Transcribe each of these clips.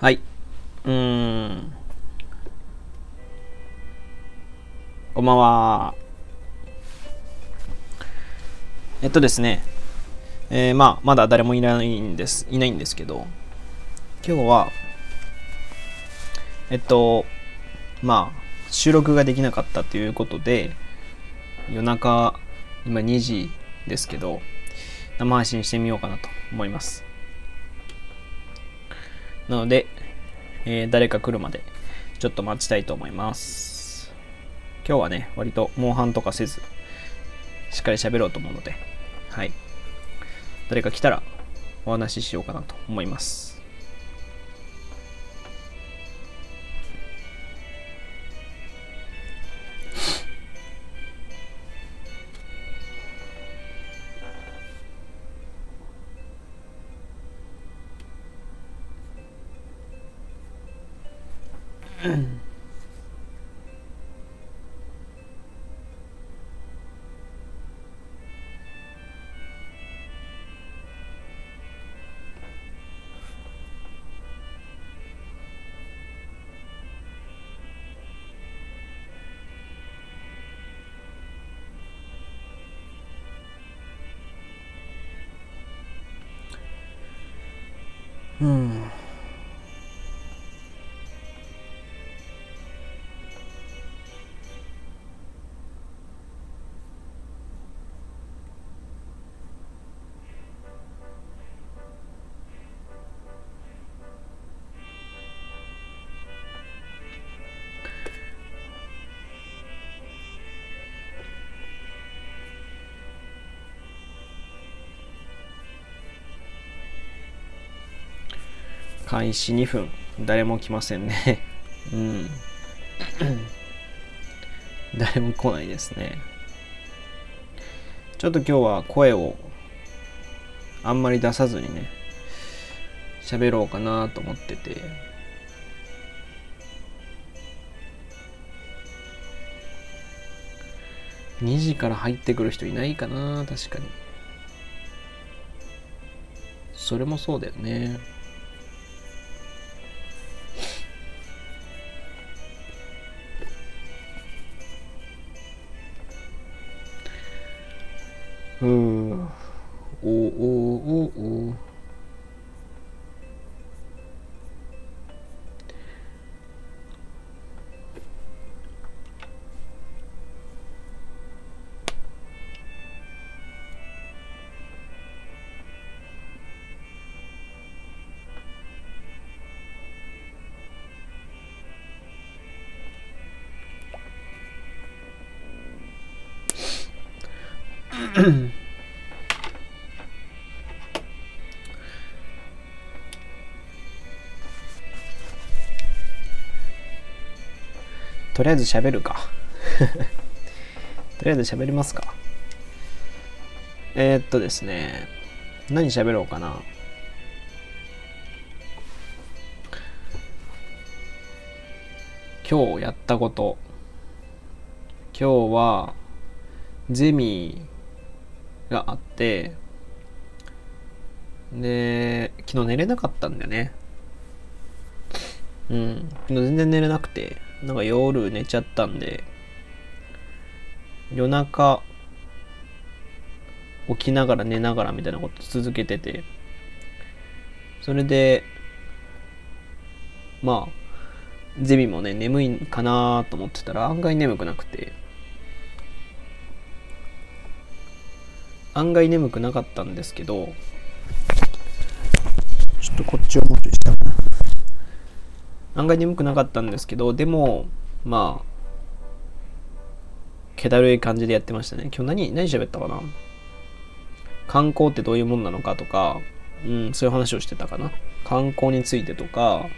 はい。うん。こんばんは。えっとですね。えー、まあ、まだ誰もいないんです、いないんですけど、今日は、えっと、まあ、収録ができなかったということで、夜中、今2時ですけど、生配信してみようかなと思います。なので、えー、誰か来るまでちょっと待ちたいと思います。今日はね、割とモンハンとかせず、しっかり喋ろうと思うので、はい。誰か来たらお話ししようかなと思います。開始2分。誰も来ませんね。うん。誰も来ないですね。ちょっと今日は声をあんまり出さずにね喋ろうかなと思ってて。2時から入ってくる人いないかな確かに。それもそうだよね。うとりあえず喋るか。とりあえず喋りますか。えー、っとですね何喋ろうかな。今日やったこと。今日はゼミがあってで昨日寝れなかったんだよね。うん昨日全然寝れなくて。なんか夜寝ちゃったんで夜中起きながら寝ながらみたいなこと続けててそれでまあゼミもね眠いかなと思ってたら案外眠くなくて案外眠くなかったんですけどちょっとこっちをもっとしたかな案外眠くなかったんですけどでもまあ気だるい感じでやってましたね。今日何何喋ったかな？観光ってどういうもんなのかとか、うん、そういう話をしてたかな。観光についてとか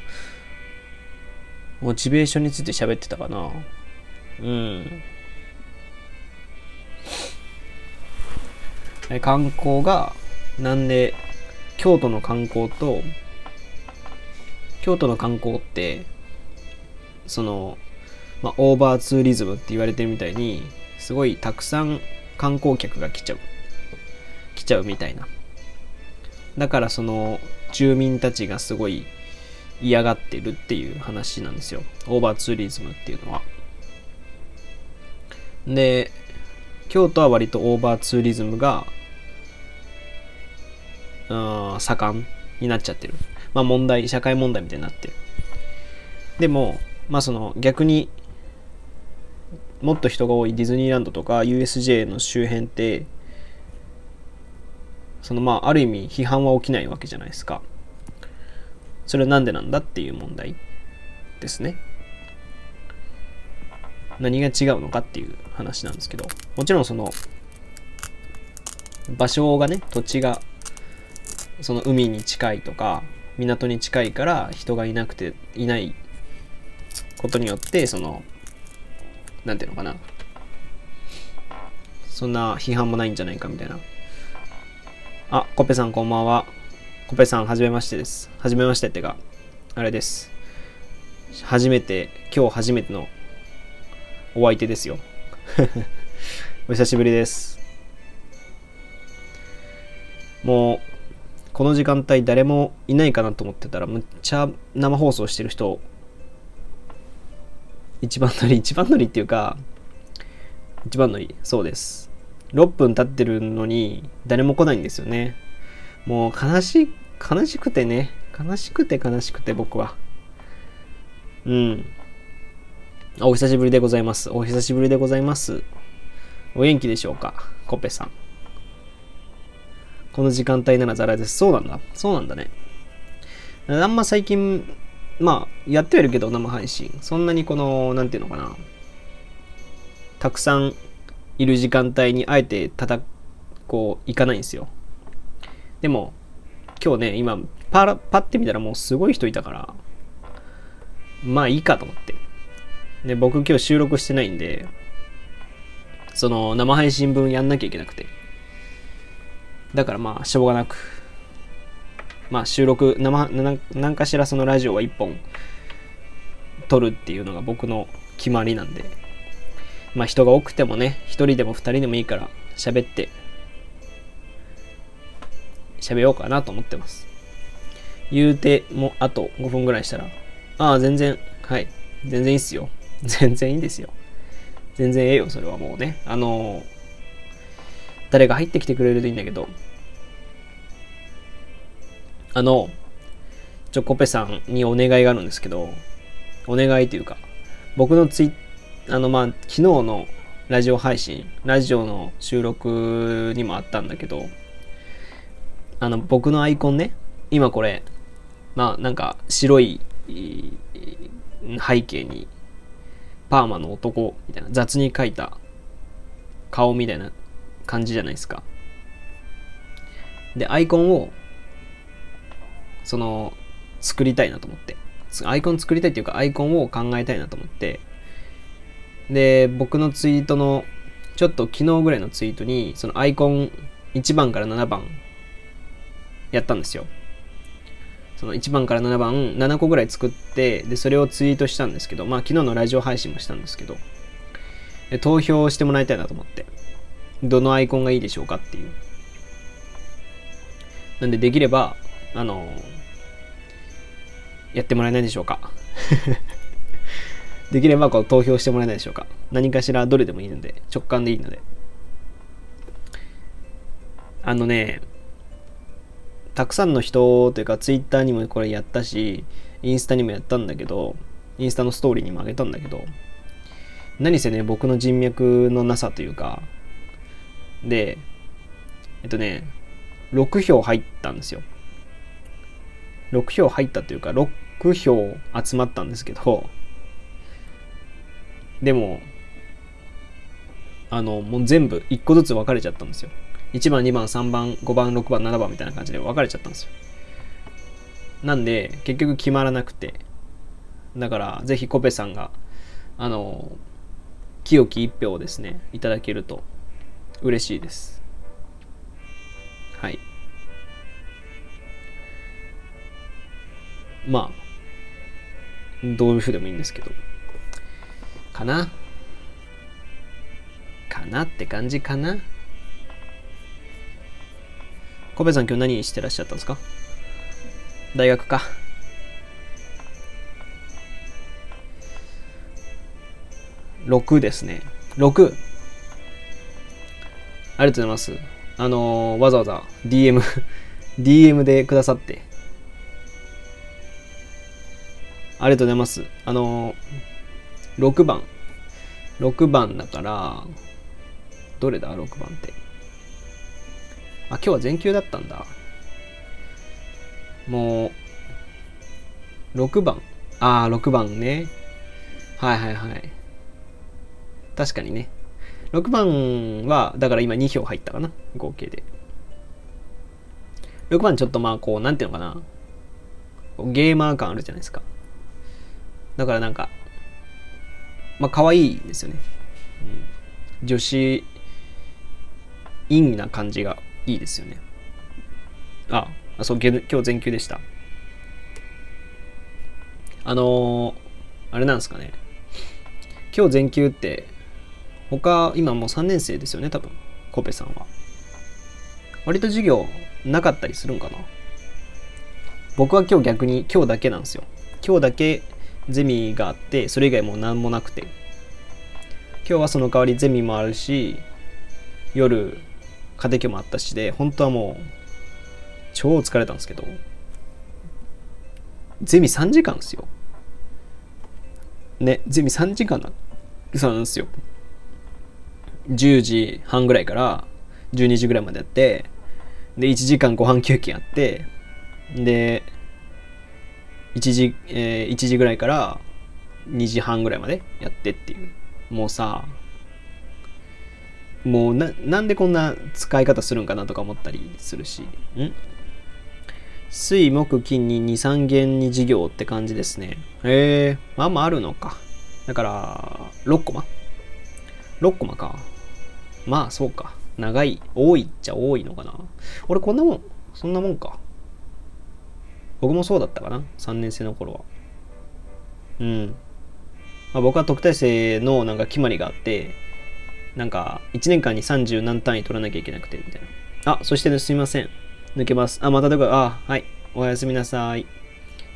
モチベーションについて喋ってたかな。うん。観光がなんで京都の観光と京都の観光ってその、まあ、オーバーツーリズムって言われてるみたいにすごいたくさん観光客が来ちゃう来ちゃうみたいなだからその住民たちがすごい嫌がってるっていう話なんですよ。オーバーツーリズムっていうのは。で、京都は割とオーバーツーリズムが、うん、盛んになっちゃってる。まあ問題、社会問題みたいになって。でも、まあその逆にもっと人が多いディズニーランドとか USJ の周辺ってそのまあある意味批判は起きないわけじゃないですか。それは何でなんだっていう問題ですね。何が違うのかっていう話なんですけど。もちろんその場所がね土地がその海に近いとか港に近いから人がいなくていないことによってそのなんていうのかな。そんな批判もないんじゃないかみたいな。あコペさんこんばんは。コペさんはじめましてです。はじめましてってかあれです。初めて今日初めてのお相手ですよ。お久しぶりです。もうこの時間帯誰もいないかなと思ってたらむっちゃ生放送してる人一番乗り、一番乗りっていうか、一番乗り、そうです。6分経ってるのに誰も来ないんですよね。もう悲しい、悲しくてね。悲しくて悲しくて僕は。うん。お久しぶりでございます。お久しぶりでございます。お元気でしょうかコペさん。この時間帯ならザラです。そうなんだ。そうなんだね。あんま最近まあ、やってはいるけど、生配信。そんなにこの、なんていうのかな。たくさんいる時間帯にあえてたた、こう、行かないんですよ。でも、今日ね、今、パラ、パッて見たらもうすごい人いたから、まあいいかと思って。で、僕今日収録してないんで、その生配信分やんなきゃいけなくて。だからまあ、しょうがなくまあ、収録生何かしらそのラジオは1本撮るっていうのが僕の決まりなんでまあ人が多くてもね1人でも2人でもいいから喋って喋ろうかなと思ってます。言うてもあと5分ぐらいしたらああ全然はい全然いいっすよ。全然いいんですよ。全然ええよそれはもうね。あのー、誰が入ってきてくれるといいんだけど。あの、ちょ、コペさんにお願いがあるんですけど、お願いというか、僕のツイあの、まあ、昨日のラジオ配信、ラジオの収録にもあったんだけど、あの、僕のアイコンね、今これ、まあ、なんか白い背景に、パーマの男みたいな、雑に描いた顔みたいな感じじゃないですか。で、アイコンをその、作りたいなと思って。アイコン作りたいっていうか、アイコンを考えたいなと思って。で、僕のツイートの、ちょっと昨日ぐらいのツイートに、そのアイコン1番から7番やったんですよ。その1番から7番、7個ぐらい作って、で、それをツイートしたんですけど、まあ昨日のラジオ配信もしたんですけど、投票してもらいたいなと思って。どのアイコンがいいでしょうかっていう。なんでできれば、あの、やってもらえないでしょうか できればこう投票してもらえないでしょうか何かしらどれでもいいので、直感でいいので。あのね、たくさんの人というか、ツイッターにもこれやったし、インスタにもやったんだけど、インスタのストーリーにもあげたんだけど、何せね、僕の人脈のなさというか、で、えっとね、6票入ったんですよ。6票入ったというか、6票集まったんですけど、でも、あの、もう全部1個ずつ分かれちゃったんですよ。1番、2番、3番、5番、6番、7番みたいな感じで分かれちゃったんですよ。なんで、結局決まらなくて、だから、ぜひコペさんが、あの、清き1票をですね、いただけると嬉しいです。はい。まあどういうふうでもいいんですけど。かな？かなって感じかな？コベさん今日何してらっしゃったんですか？大学か。6ですね。6ありがとうございます。あのー、わざわざ DM、DM でくださって。ありがとうございます。あのー、6番。6番だから、どれだ ?6 番って。あ、今日は全休だったんだ。もう、6番。ああ、6番ね。はいはいはい。確かにね。6番は、だから今2票入ったかな。合計で。6番ちょっとまあこう、なんていうのかな。ゲーマー感あるじゃないですか。だからなんか、まあ可愛いですよね。うん、女子、陰な感じがいいですよね。あ、そう、今日全休でした。あのー、あれなんですかね。今日全休って、他、今もう3年生ですよね、多分。コペさんは。割と授業なかったりするんかな僕は今日逆に今日だけなんですよ。今日だけゼミがあって、それ以外もう何もなくて。今日はその代わりゼミもあるし、夜、家庭教もあったしで、本当はもう、超疲れたんですけど、ゼミ3時間ですよ。ね、ゼミ3時間な、そうなんですよ。10時半ぐらいから12時ぐらいまでやって、で、1時間ご飯休憩やって、で、1時、えー、1時ぐらいから2時半ぐらいまでやってっていう。もうさ、もうな、なんでこんな使い方するんかなとか思ったりするし。ん？水木金に2、3元に授業って感じですね。へえ、まあまああるのか。だから、6コマ ?6 コマか。まあそうか。長い、多いっちゃ多いのかな。俺こんなもん、そんなもんか。僕もそうだったかな。3年生の頃は。うん。まあ、僕は特待生のなんか決まりがあって、なんか1年間に30何単位取らなきゃいけなくて、みたいな。あ、そして、ね、すみません。抜けます。あ、またどこあ、はい。おやすみなさい。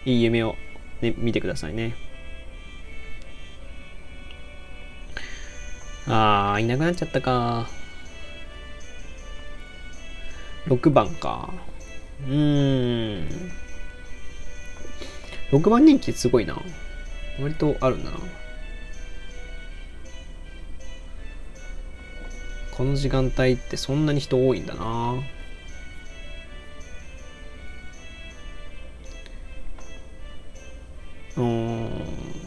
いい夢を、ね、見てくださいね。あー、いなくなっちゃったか。6番か。うーん。6番人気すごいな。割とあるな。この時間帯ってそんなに人多いんだな。うん。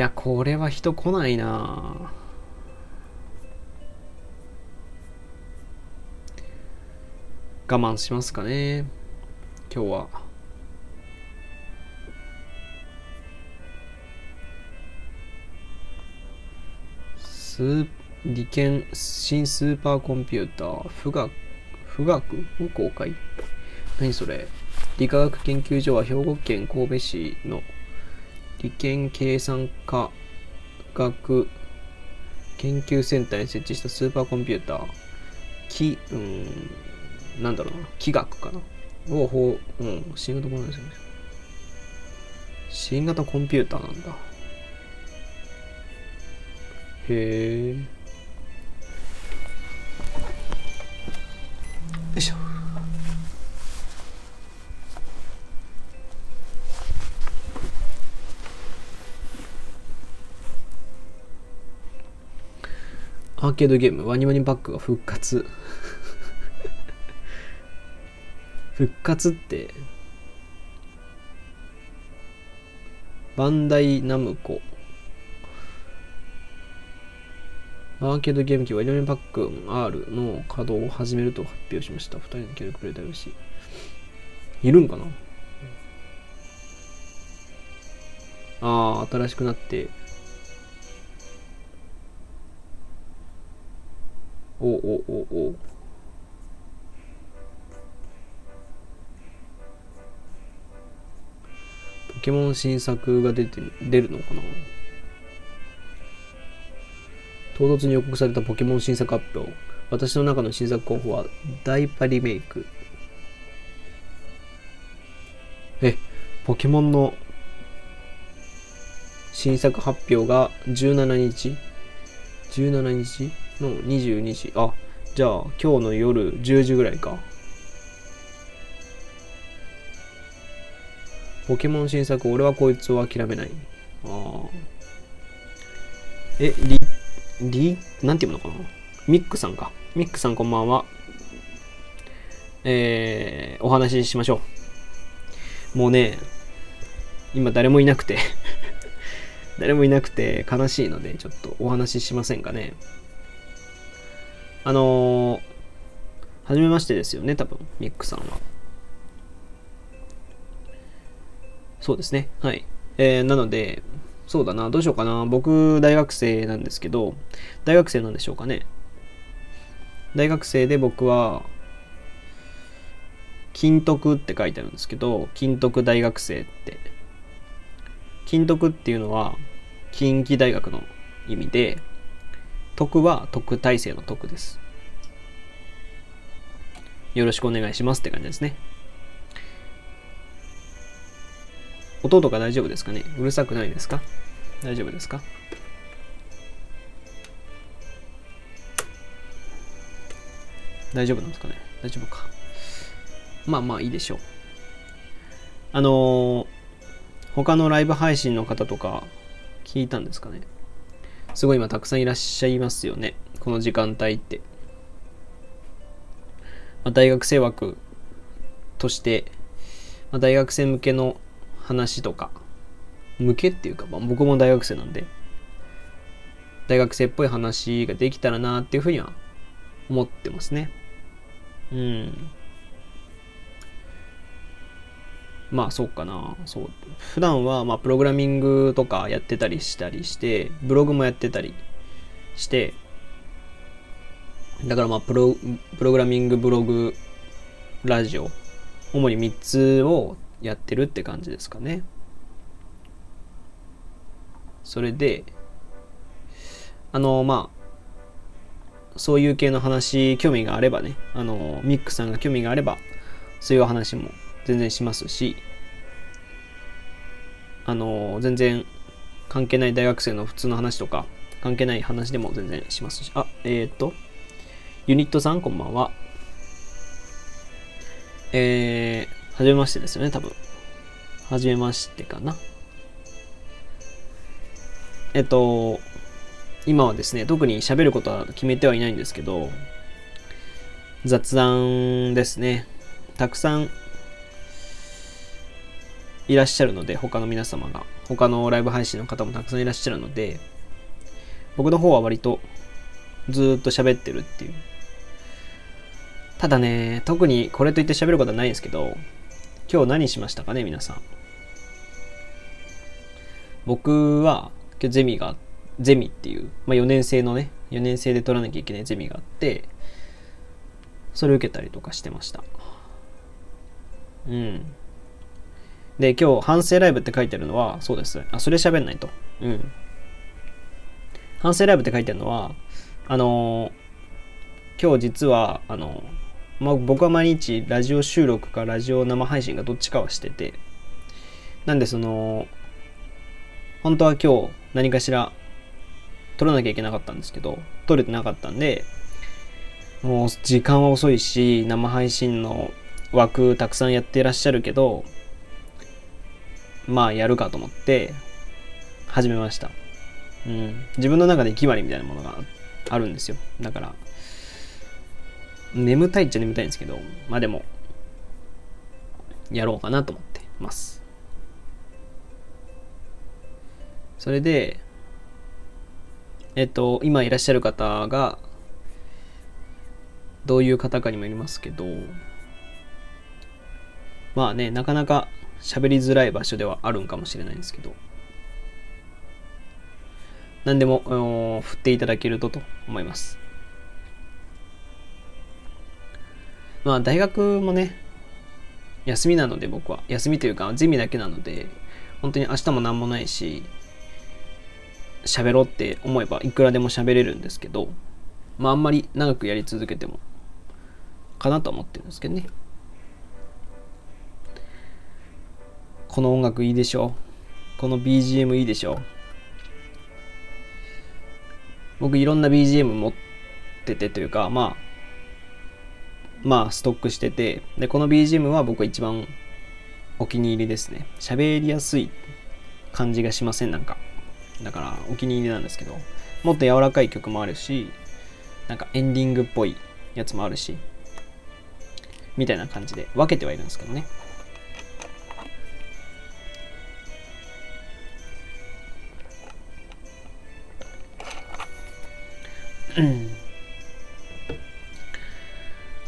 いや、これは人来ないな。我慢しますかね。今日は。ス理研新スーパーコンピューター。富岳富岳？を公開何それ？理化学研究所は兵庫県神戸市の理研計算科学研究センターに設置したスーパーコンピューター。きうんなんだろうな。気学かな。をほう、うん、新型コンピューター新型コンピューターなんだ。へえ。アーケードゲームワニワニバックが復活 復活ってバンダイナムコアーケードゲーム機はイレンパック R の稼働を始めると発表しました。2人の協力くれたよし。いるんかな？ああ、新しくなって。おおおおポケモン新作が出て出るのかな？唐突に予告されたポケモン新作発表。私の中の新作候補は、ダイパリメイク。え、ポケモンの新作発表が17日 ?17 日？の22時。あ、じゃあ今日の夜10時ぐらいか。ポケモン新作、俺はこいつを諦めない。あ。え、リ、リ、なんていうのかな？ミックさんか。ミックさんこんばんは。えー、お話ししましょう。もうね、今誰もいなくて 誰もいなくて悲しいので、ちょっとお話ししませんかね。あのー、はじめましてですよね、多分、ミックさんは。そうですね。はい。えー、なので、そうだな、どうしようかな。僕、大学生なんですけど、大学生なんでしょうかね。大学生で僕は、金徳って書いてあるんですけど、金徳大学生って。金徳っていうのは、近畿大学の意味で、徳は特待生の徳です。よろしくお願いしますって感じですね。音とか大丈夫ですかね？うるさくないですか？大丈夫ですか？大丈夫なんですかね？大丈夫か。まあまあいいでしょう。あのー、他のライブ配信の方とか聞いたんですかね？すごい今たくさんいらっしゃいますよね。この時間帯って。まあ、大学生枠として、まあ、大学生向けの話とか、向けっていうか、まあ、僕も大学生なんで、大学生っぽい話ができたらなっていうふうには思ってますね。うん。まあそうかな。そう。普段はまあプログラミングとかやってたりしたりして、ブログもやってたりして、だからまあプロプログラミング、ブログ、ラジオ、主に3つをやってるって感じですかね。それで、あの、まあ、そういう系の話、興味があればね、あの、ミックさんが興味があれば、そういう話も全然しますし、あの、全然関係ない大学生の普通の話とか、関係ない話でも全然しますし、あ、えっ、ー、と、ユニットさんこんばんは。えー、はじめましてですよね、多分。はじめましてかな。えっと、今はですね、特に喋ることは決めてはいないんですけど、雑談ですね。たくさんいらっしゃるので、他の皆様が、他のライブ配信の方もたくさんいらっしゃるので、僕の方は割とずっと喋ってるっていう。ただね、特にこれといって喋ることはないんですけど、今日何しましたかね、皆さん。僕は、今日ゼミが、ゼミっていう、まあ、4年生のね、4年生で取らなきゃいけないゼミがあって、それを受けたりとかしてました。うん。で、今日、反省ライブって書いてあるのは、そうです。あ、それ喋んないと。うん。反省ライブって書いてあるのは、あのー、今日実は、あのーまあ、僕は毎日ラジオ収録かラジオ生配信かどっちかはしてて、なんでその、本当は今日何かしら撮らなきゃいけなかったんですけど、撮れてなかったんで、もう時間は遅いし、生配信の枠たくさんやってらっしゃるけど、まあやるかと思って始めました。うん。自分の中で決まりみたいなものがあるんですよ。だから、眠たいっちゃ眠たいんですけど、まあでも、やろうかなと思ってます。それで、えっと、今いらっしゃる方が、どういう方かにもよりますけど、まあね、なかなか喋りづらい場所ではあるんかもしれないんですけど、何でも振っていただけるとと思います。まあ大学もね、休みなので僕は。休みというかゼミだけなので、本当に明日も何もないし、喋ろうって思えばいくらでも喋れるんですけど、まああんまり長くやり続けてもかなと思ってるんですけどねこの音楽いいでしょこの BGM いいでしょ僕いろんな BGM 持っててというかまあまあストックしてて。でこの BGM は僕は一番お気に入りですね。喋りやすい感じがしませんなんか。だからお気に入りなんですけど。もっと柔らかい曲もあるしなんかエンディングっぽいやつもあるし。みたいな感じで分けてはいるんですけどね。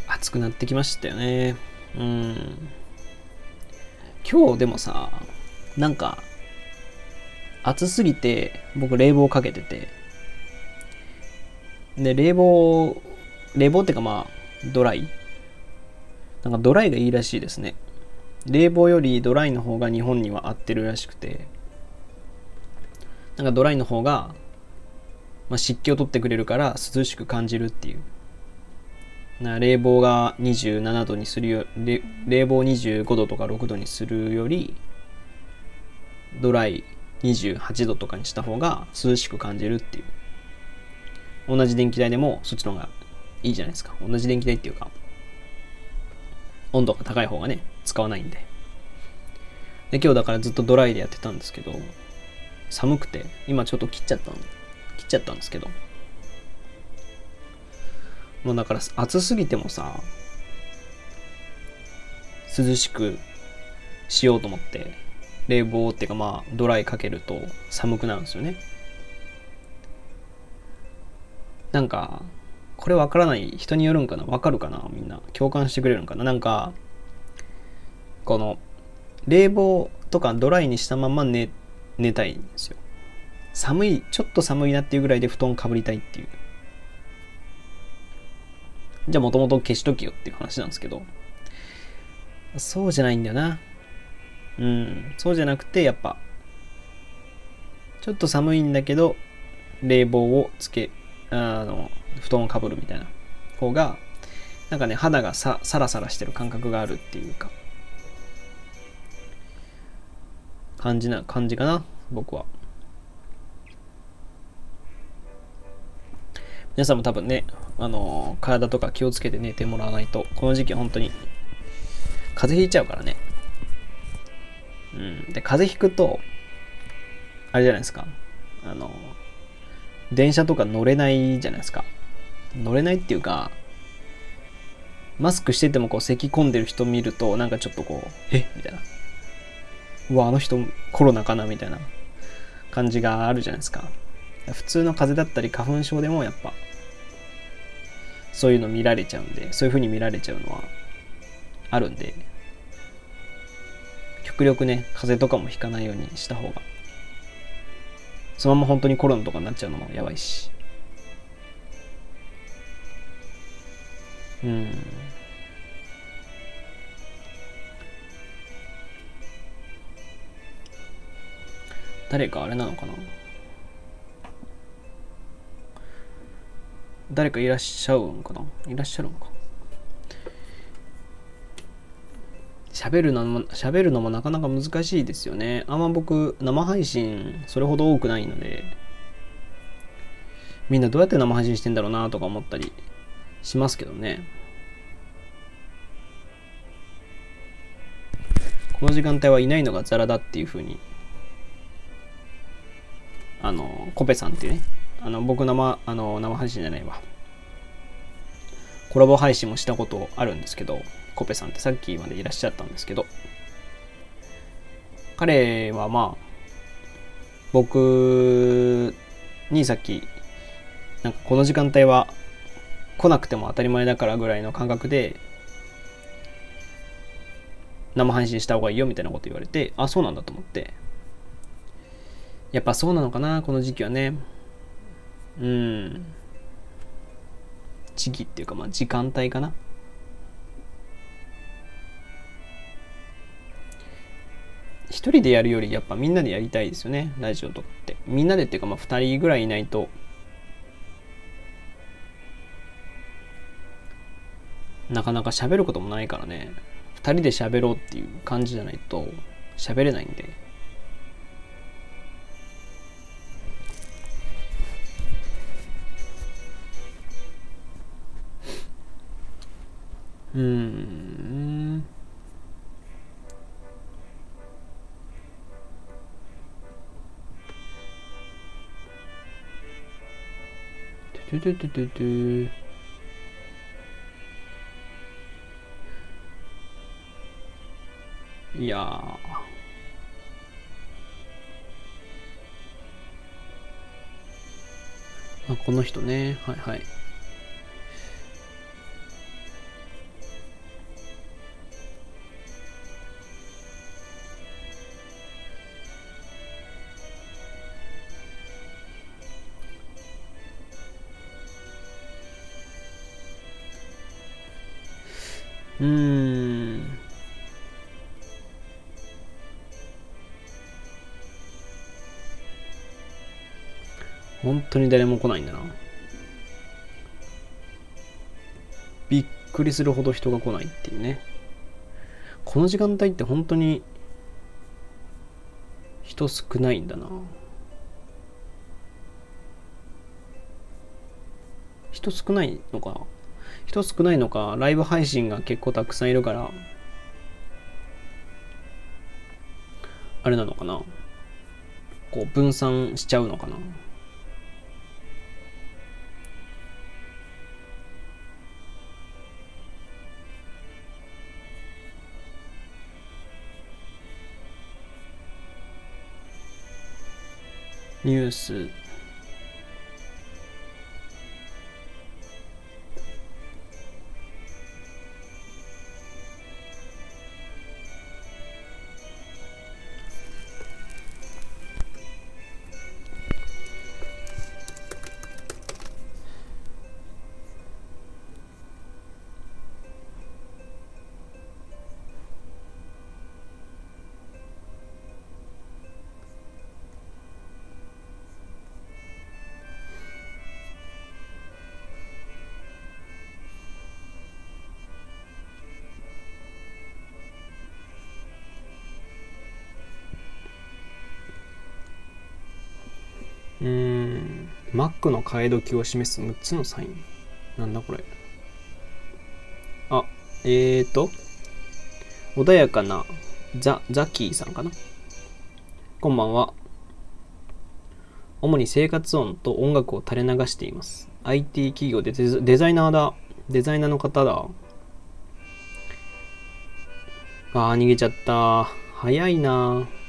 暑くなってきましたよね。うん。今日でもさなんか暑すぎて僕冷房かけてて。で冷房冷房ってかまあドライ。なんかドライがいいらしいですね。冷房よりドライの方が日本には合ってるらしくて。なんかドライの方が、まあ、湿気を取ってくれるから涼しく感じるっていう。な冷房が27度にするよ冷房25度とか6度にするよりドライ28度とかにした方が涼しく感じるっていう。同じ電気代でもそっちの方がいいじゃないですか。同じ電気代っていうか温度が高い方がね使わないんで。で今日だからずっとドライでやってたんですけど寒くて今ちょっと切っちゃったん切っちゃったんですけど。もうだから暑すぎてもさ涼しくしようと思って冷房っていうかまあドライかけると寒くなるんですよね。なんかこれわからない人によるんかな？わかるかな？みんな。共感してくれるんかな？なんかこの冷房とかドライにしたまま寝寝たいんですよ。寒いちょっと寒いなっていうぐらいで布団かぶりたいっていう。じゃあもともと消しときよっていう話なんですけど。そうじゃないんだよな。うん、そうじゃなくて、やっぱ、ちょっと寒いんだけど、冷房をつけ、あの、布団をかぶるみたいな。方が、なんかね、肌がさサラサラしてる感覚があるっていうか、感じな、感じかな、僕は。皆さんも多分ね、あの体とか気をつけて寝てもらわないと、この時期本当に風邪ひいちゃうからね。うん。で、風邪ひくと、あれじゃないですか。あの、電車とか乗れないじゃないですか。乗れないっていうか、マスクしててもこう咳込んでる人見ると、なんかちょっとこう、え？みたいな。うわ、あの人コロナかな？みたいな感じがあるじゃないですか。普通の風邪だったり花粉症でもやっぱ、そういうの見られちゃうんで、そういう風に見られちゃうのはあるんで、極力ね、風邪とかもひかないようにした方が。そのまま本当にコロナとかになっちゃうのもやばいし。うん。誰かあれなのかな？誰かいらっしゃるんかな？いらっしゃるんか？喋るのも、喋るのもなかなか難しいですよね。あんま僕、生配信それほど多くないので、みんなどうやって生配信してんだろうなとか思ったりしますけどね。この時間帯はいないのがザラだっていう風に、あの、コペさんっていうね、あの、僕生、あの、生配信じゃないわ。コラボ配信もしたことあるんですけど、コペさんってさっきまでいらっしゃったんですけど、彼はまあ、僕にさっき、なんかこの時間帯は来なくても当たり前だからぐらいの感覚で、生配信した方がいいよみたいなこと言われて、あ、そうなんだと思って、やっぱそうなのかな、この時期はね。うん。時期っていうか、まあ、時間帯かな。一人でやるよりやっぱみんなでやりたいですよね、ラジオとかって。みんなでっていうか、まあ、2人ぐらいいないと、なかなか喋ることもないからね2人で喋ろうっていう感じじゃないと喋れないんでうん。トゥトゥトゥトゥトゥいやーあこの人ねはいはいうーん。本当に誰も来ないんだな。びっくりするほど人が来ないっていうね。この時間帯って本当に人少ないんだな。人少ないのかな。人少ないのかライブ配信が結構たくさんいるからあれなのかな。こう分散しちゃうのかな。ニュース。Mac の替え時を示す6つのサイン。なんだこれ。あえーと。穏やかなザ・ザキーさんかな。こんばんは。主に生活音と音楽を垂れ流しています。IT 企業でデザデザイナーだ。デザイナーの方だ。あー逃げちゃった。早いなー。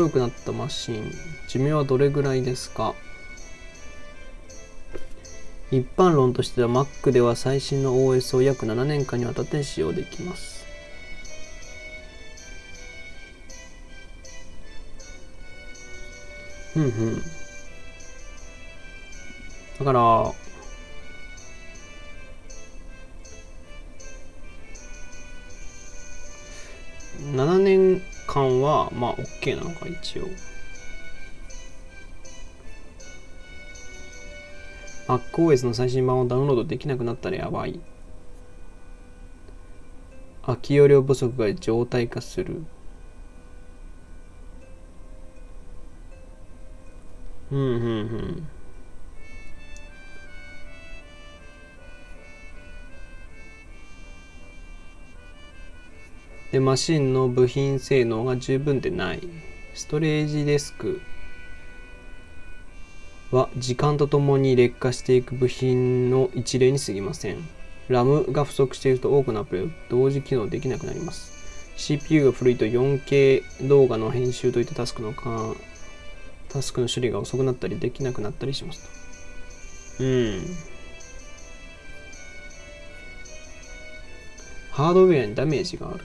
古くなったマシン寿命はどれぐらいですか？一般論としては Mac では最新の OS を約7年間にわたって使用できます。ふんふん。だから7年間はまあ OK なのか一応。MacOS の最新版をダウンロードできなくなったらやばい。空き容量不足が常態化する。うんうんうん。でマシンの部品性能が十分でない。ストレージデスクは時間とともに劣化していく部品の一例に過ぎません。RAM が不足していると多くのアプリを同時機能できなくなります。CPU が古いと 4K 動画の編集といったタスクのかタスクの処理が遅くなったりできなくなったりしますと。うん。ハードウェアにダメージがある。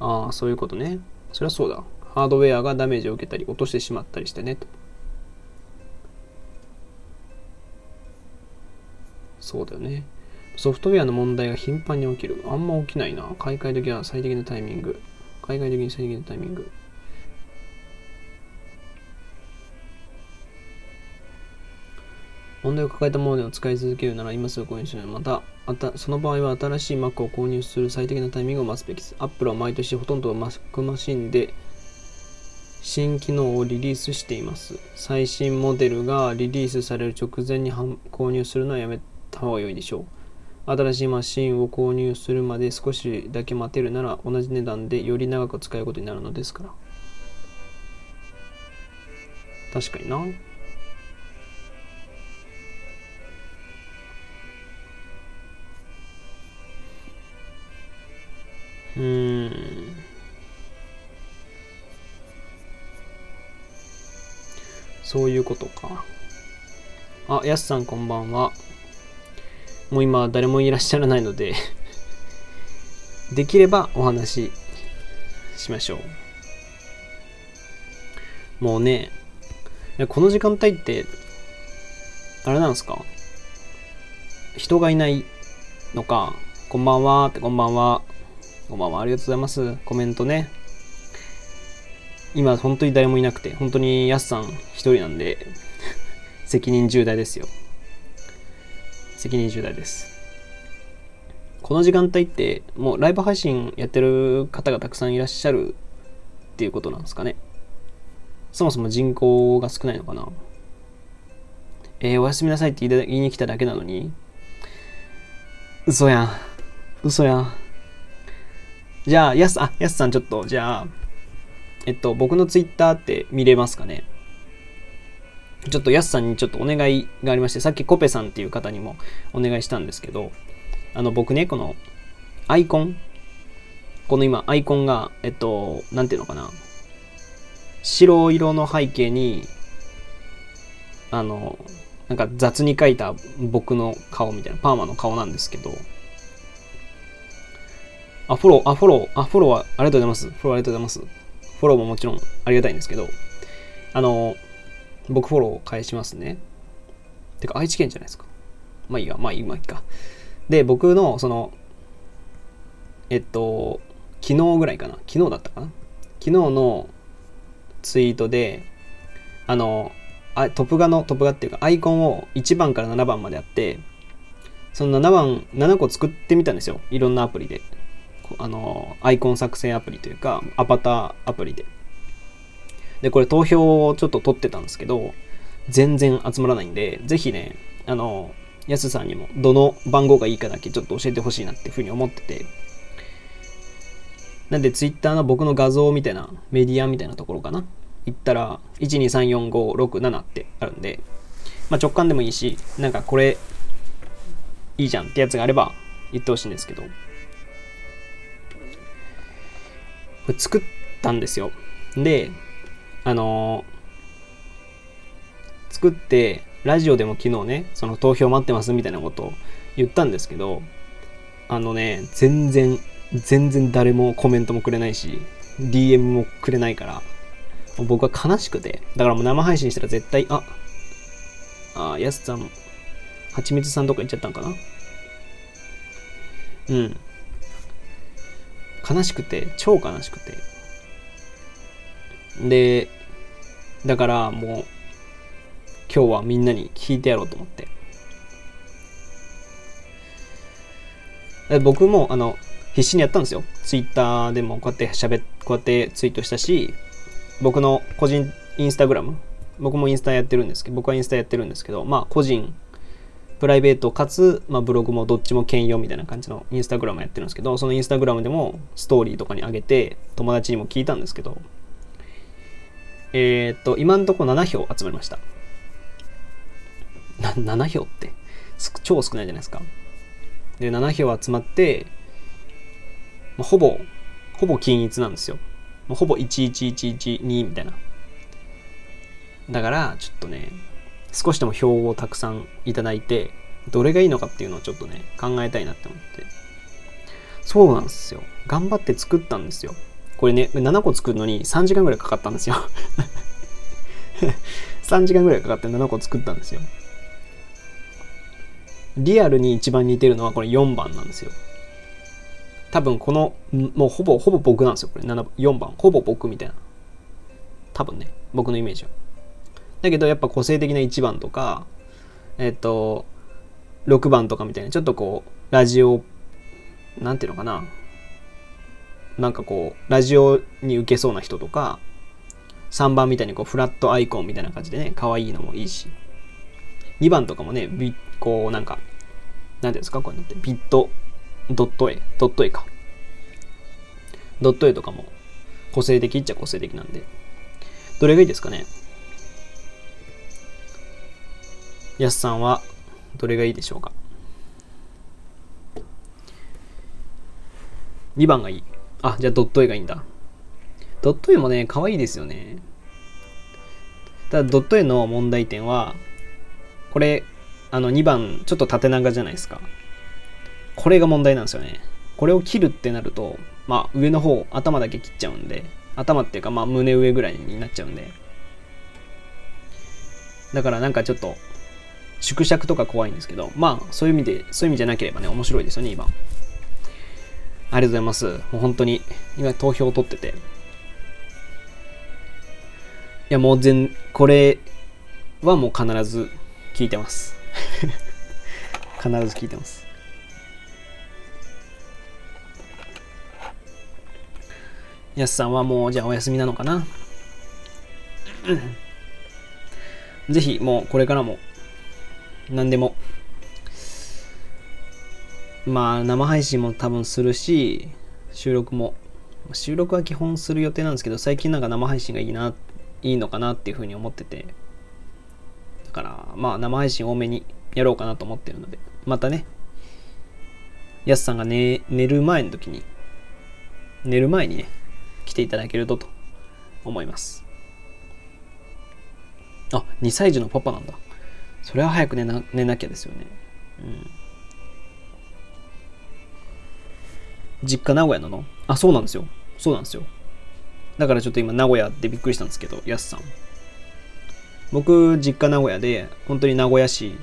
ああ、そういうことね。そりゃそうだ。ハードウェアがダメージを受けたり、落としてしまったりしてね。とそうだよね。ソフトウェアの問題が頻繁に起きる。あんま起きないな。買い替え時は最適なタイミング。海外的に最適なタイミング。問題を抱えたもので使い続けるなら今すぐ購入しない。また、あたその場合は新しい Mac を購入する最適なタイミングを待つべきです。Apple は毎年ほとんど Mac マシンで新機能をリリースしています。最新モデルがリリースされる直前に購入するのはやめた方が良いでしょう。新しいマシンを購入するまで少しだけ待てるなら同じ値段でより長く使えることになるのですから。確かにな。うん。そういうことか。あ、やすさんこんばんは。もう今誰もいらっしゃらないので できればお話ししましょう。もうね、この時間帯って、あれなんですか？人がいないのか、こんばんはってこんばんは。こんばんは、ありがとうございます。コメントね。今、本当に誰もいなくて、本当にやすさん一人なんで 責任重大ですよ。責任重大です。この時間帯って、もうライブ配信やってる方がたくさんいらっしゃるっていうことなんですかね。そもそも人口が少ないのかな。えー、おやすみなさいって言いに来ただけなのに、嘘やん。嘘やん。じゃあ、やす、あ、やすさんちょっと、じゃあ、えっと、僕のツイッターって見れますかね？ちょっとやすさんにちょっとお願いがありまして、さっきコペさんっていう方にもお願いしたんですけど、あの、僕ね、このアイコン、この今、アイコンが、えっと、なんていうのかな、白色の背景に、あの、なんか雑に描いた僕の顔みたいな、パーマの顔なんですけど、あ、フォロー、あ、フォロー、あ、フォローはありがとうございます。フォローありがとうございます。フォローももちろんありがたいんですけど、あの、僕フォロー返しますね。てか、愛知県じゃないですか。まあいいや、まあいい、まあいいか。で、僕の、その、えっと、昨日ぐらいかな。昨日だったかな。昨日のツイートで、あの、あトップ画の、トップ画っていうか、アイコンを1番から7番まであって、その7番、7個作ってみたんですよ。いろんなアプリで。あの、アイコン作成アプリというか、アバターアプリで。で、これ投票をちょっと取ってたんですけど、全然集まらないんで、ぜひね、あの、やすさんにもどの番号がいいかだけちょっと教えてほしいなっていうふうに思ってて、なんで Twitter の僕の画像みたいな、メディアみたいなところかな。行ったら、1234567ってあるんで、まあ、直感でもいいし、なんかこれいいじゃんってやつがあれば言ってほしいんですけど、作ったんですよ。で、あのー、作って、ラジオでも昨日ね、その投票待ってますみたいなことを言ったんですけど、あのね、全然、全然誰もコメントもくれないし、DM もくれないから、僕は悲しくて、だからもう生配信したら絶対、あ、あ、やすさん、はちみつさんとか行っちゃったんかな？うん。悲しくて、超悲しくて。で、だからもう、今日はみんなに聞いてやろうと思って。僕も、あの、必死にやったんですよ。ツイッターでもこうやって喋っ、こうやってツイートしたし、僕の個人インスタグラム、僕もインスタやってるんですけど、僕はインスタやってるんですけど、まあ個人プライベートかつ、まあ、ブログもどっちも兼用みたいな感じのインスタグラムやってるんですけど、そのインスタグラムでもストーリーとかに上げて、友達にも聞いたんですけど、えー、っと、今んとこ7票集まりました。な、7票って超少ないじゃないですか。で、7票集まって、まあ、ほぼ、ほぼ均一なんですよ。まあ、ほぼ11112みたいな。だから、ちょっとね、少しでも票をたくさんいただいて、どれがいいのかっていうのをちょっとね、考えたいなって思って。そうなんですよ。頑張って作ったんですよ。これね、7個作るのに3時間ぐらいかかったんですよ。3時間ぐらいかかって7個作ったんですよ。リアルに一番似てるのはこれ4番なんですよ。多分この、もうほぼ、ほぼ僕なんですよ。これ4番。ほぼ僕みたいな。多分ね、僕のイメージは。だけどやっぱ個性的な1番とか、えっと、6番とかみたいな、ちょっとこう、ラジオ、なんていうのかな。なんかこう、ラジオに受けそうな人とか、3番みたいにこう、フラットアイコンみたいな感じでね、可愛いのもいいし。2番とかもね、ビこう、なんか、なんていうんですか、こういうのって、ビット、ドット絵、ドット絵か。ドット絵とかも個性的っちゃ個性的なんで。どれがいいですかね？やすさんはどれがいいでしょうか？2番がいい。あ、じゃあドット絵がいいんだ。ドット絵もね、可愛いですよね。ただドット絵の問題点は、これ、あの2番、ちょっと縦長じゃないですか。これが問題なんですよね。これを切るってなると、まあ上の方、頭だけ切っちゃうんで、頭っていうかまあ胸上ぐらいになっちゃうんで。だからなんかちょっと、縮尺とか怖いんですけど、まあそういう意味で、そういう意味じゃなければね、面白いですよね、今。ありがとうございます。もう本当に、今投票を取ってて。いや、もう全、これはもう必ず聞いてます。必ず聞いてます。やすさんはもう、じゃあお休みなのかな？ぜひ、もうこれからも、何でも。まあ生配信も多分するし収録も。収録は基本する予定なんですけど最近なんか生配信がいいないいのかなっていうふうに思ってて。だからまあ生配信多めにやろうかなと思ってるので。またね。やすさんが寝寝る前の時に寝る前にね来ていただけるとと思います。あ2歳児のパパなんだ。それは早く寝な寝なきゃですよねうん実家名古屋なの？あ、そうなんですよ。そうなんですよ。だからちょっと今名古屋ってびっくりしたんですけど、やすさん。僕、実家名古屋で、本当に名古屋市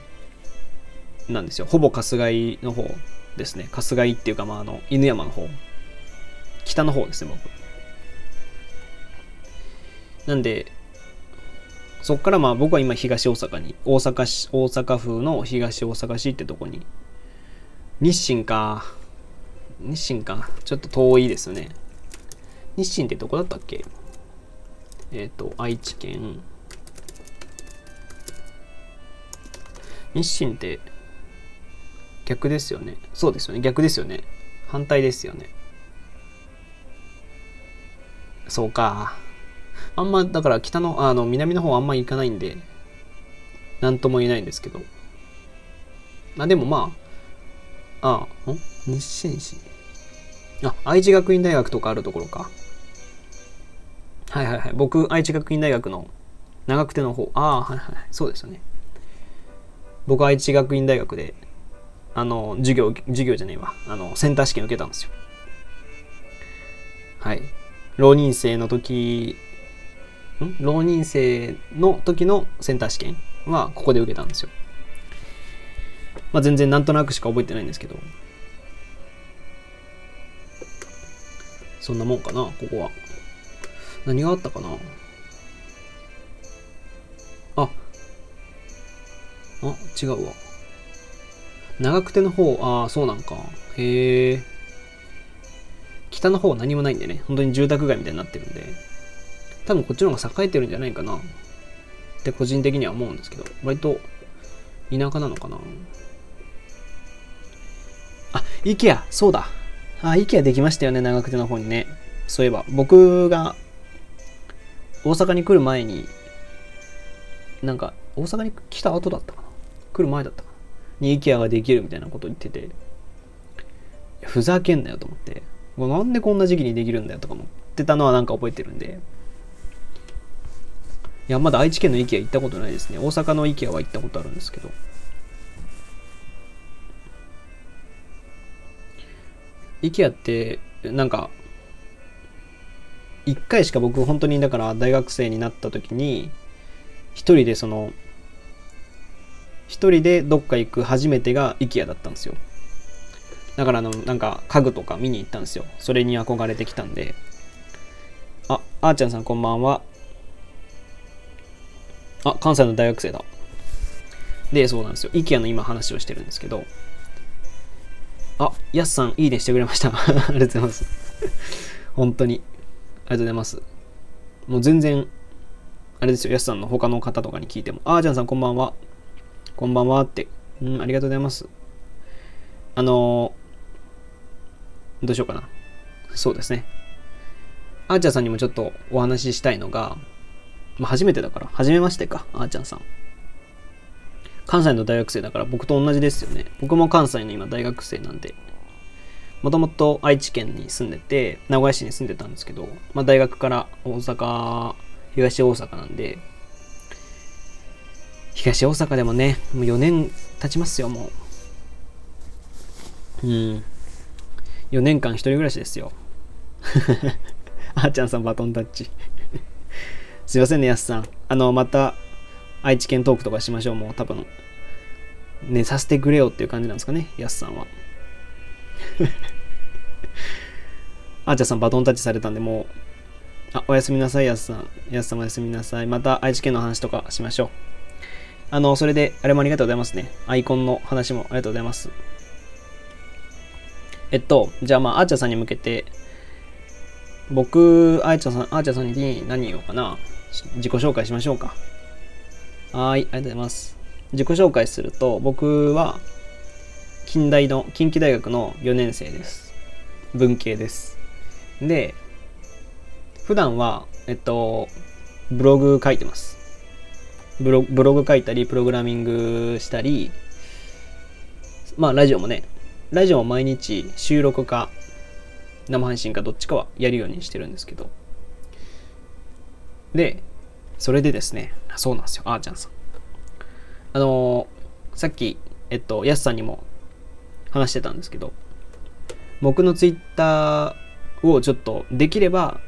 なんですよ。ほぼ春日井の方ですね。春日井っていうか、まあ、あの、犬山の方。北の方ですね、僕。なんで、そっからまあ僕は今東大阪に、大阪市、大阪府の東大阪市ってとこに、日清か、日清か。ちょっと遠いですね。日清ってどこだったっけ？えっ、ー、と、愛知県。日清って逆ですよね。そうですよね。逆ですよね。反対ですよね。そうか。あんま、だから北の、あの、南の方あんま行かないんで、なんとも言えないんですけど。まあでもまあ、ああ、ん？日清市？あ、愛知学院大学とかあるところか。はいはいはい。僕、愛知学院大学の長久手の方。ああ、はいはい。そうですよね。僕、愛知学院大学で、あの、授業、授業じゃねえわ。あの、センター試験受けたんですよ。はい。浪人生の時、浪人生の時のセンター試験はここで受けたんですよ。まあ全然なんとなくしか覚えてないんですけど。そんなもんかな、ここは。何があったかなあ、あ、違うわ。長久手の方、ああ、そうなんか。へえ。北の方は何もないんでね、本当に住宅街みたいになってるんで、多分こっちの方が栄えてるんじゃないかな。って個人的には思うんですけど、割と田舎なのかな。あ、IKEA! そうだあ、IKEA できましたよね、長久手の方にね。そういえば、僕が大阪に来る前に、なんか、大阪に来た後だったかな。来る前だったかな。に IKEA ができるみたいなこと言ってて、ふざけんなよと思って、もうなんでこんな時期にできるんだよとか思ってたのはなんか覚えてるんで、いや、まだ愛知県の IKEA 行ったことないですね。大阪の IKEA は行ったことあるんですけど。IKEA ってなんか1回しか僕本当にだから大学生になった時に一人でその一人でどっか行く初めてが IKEA だったんですよだからあのなんか家具とか見に行ったんですよそれに憧れてきたんでああーちゃんさんこんばんはあ関西の大学生だ。でそうなんですよ。IKEA の今話をしてるんですけど。あやすさんいいねしてくれました。ありがとうございます。本当に。ありがとうございます。もう全然あれですよ。やすさんの他の方とかに聞いてもあーちゃんさんこんばんは。こんばんはって。うんありがとうございます。あのーどうしようかな。そうですね。あーちゃんさんにもちょっとお話ししたいのが、まあ、初めてだから、初めましてか、あーちゃんさん。関西の大学生だから僕と同じですよね。僕も関西の今大学生なんで。もともと愛知県に住んでて、名古屋市に住んでたんですけど、まあ大学から大阪、東大阪なんで、東大阪でもね、もう4年経ちますよ、もう。うん。4年間一人暮らしですよ。あーちゃんさんバトンタッチ。すいませんね、やすさん。あの、また、愛知県トークとかしましょう。もう多分、ね、させてくれよっていう感じなんですかね、やすさんは。あーちゃんさんバトンタッチされたんで、もう、あ、おやすみなさい、やすさん。やすさんおやすみなさい。また愛知県の話とかしましょう。あの、それで、あれもありがとうございますね。アイコンの話もありがとうございます。えっと、じゃあまあ、あーちゃんさんに向けて、僕、あーちゃんさん、あーちゃんさんに何言おうかな。自己紹介しましょうか。はい、ありがとうございます。自己紹介すると、僕は、近代の、近畿大学の4年生です。文系です。で、普段は、えっと、ブログ書いてます。ブロブログ書いたり、プログラミングしたり、まあ、ラジオもね、ラジオも毎日収録か、生配信かどっちかはやるようにしてるんですけど。で、それでですね、そうなんですよ、あーちゃんさん。あのーさっき、えっと、やすさんにも話してたんですけど、僕のツイッターをちょっとできれば、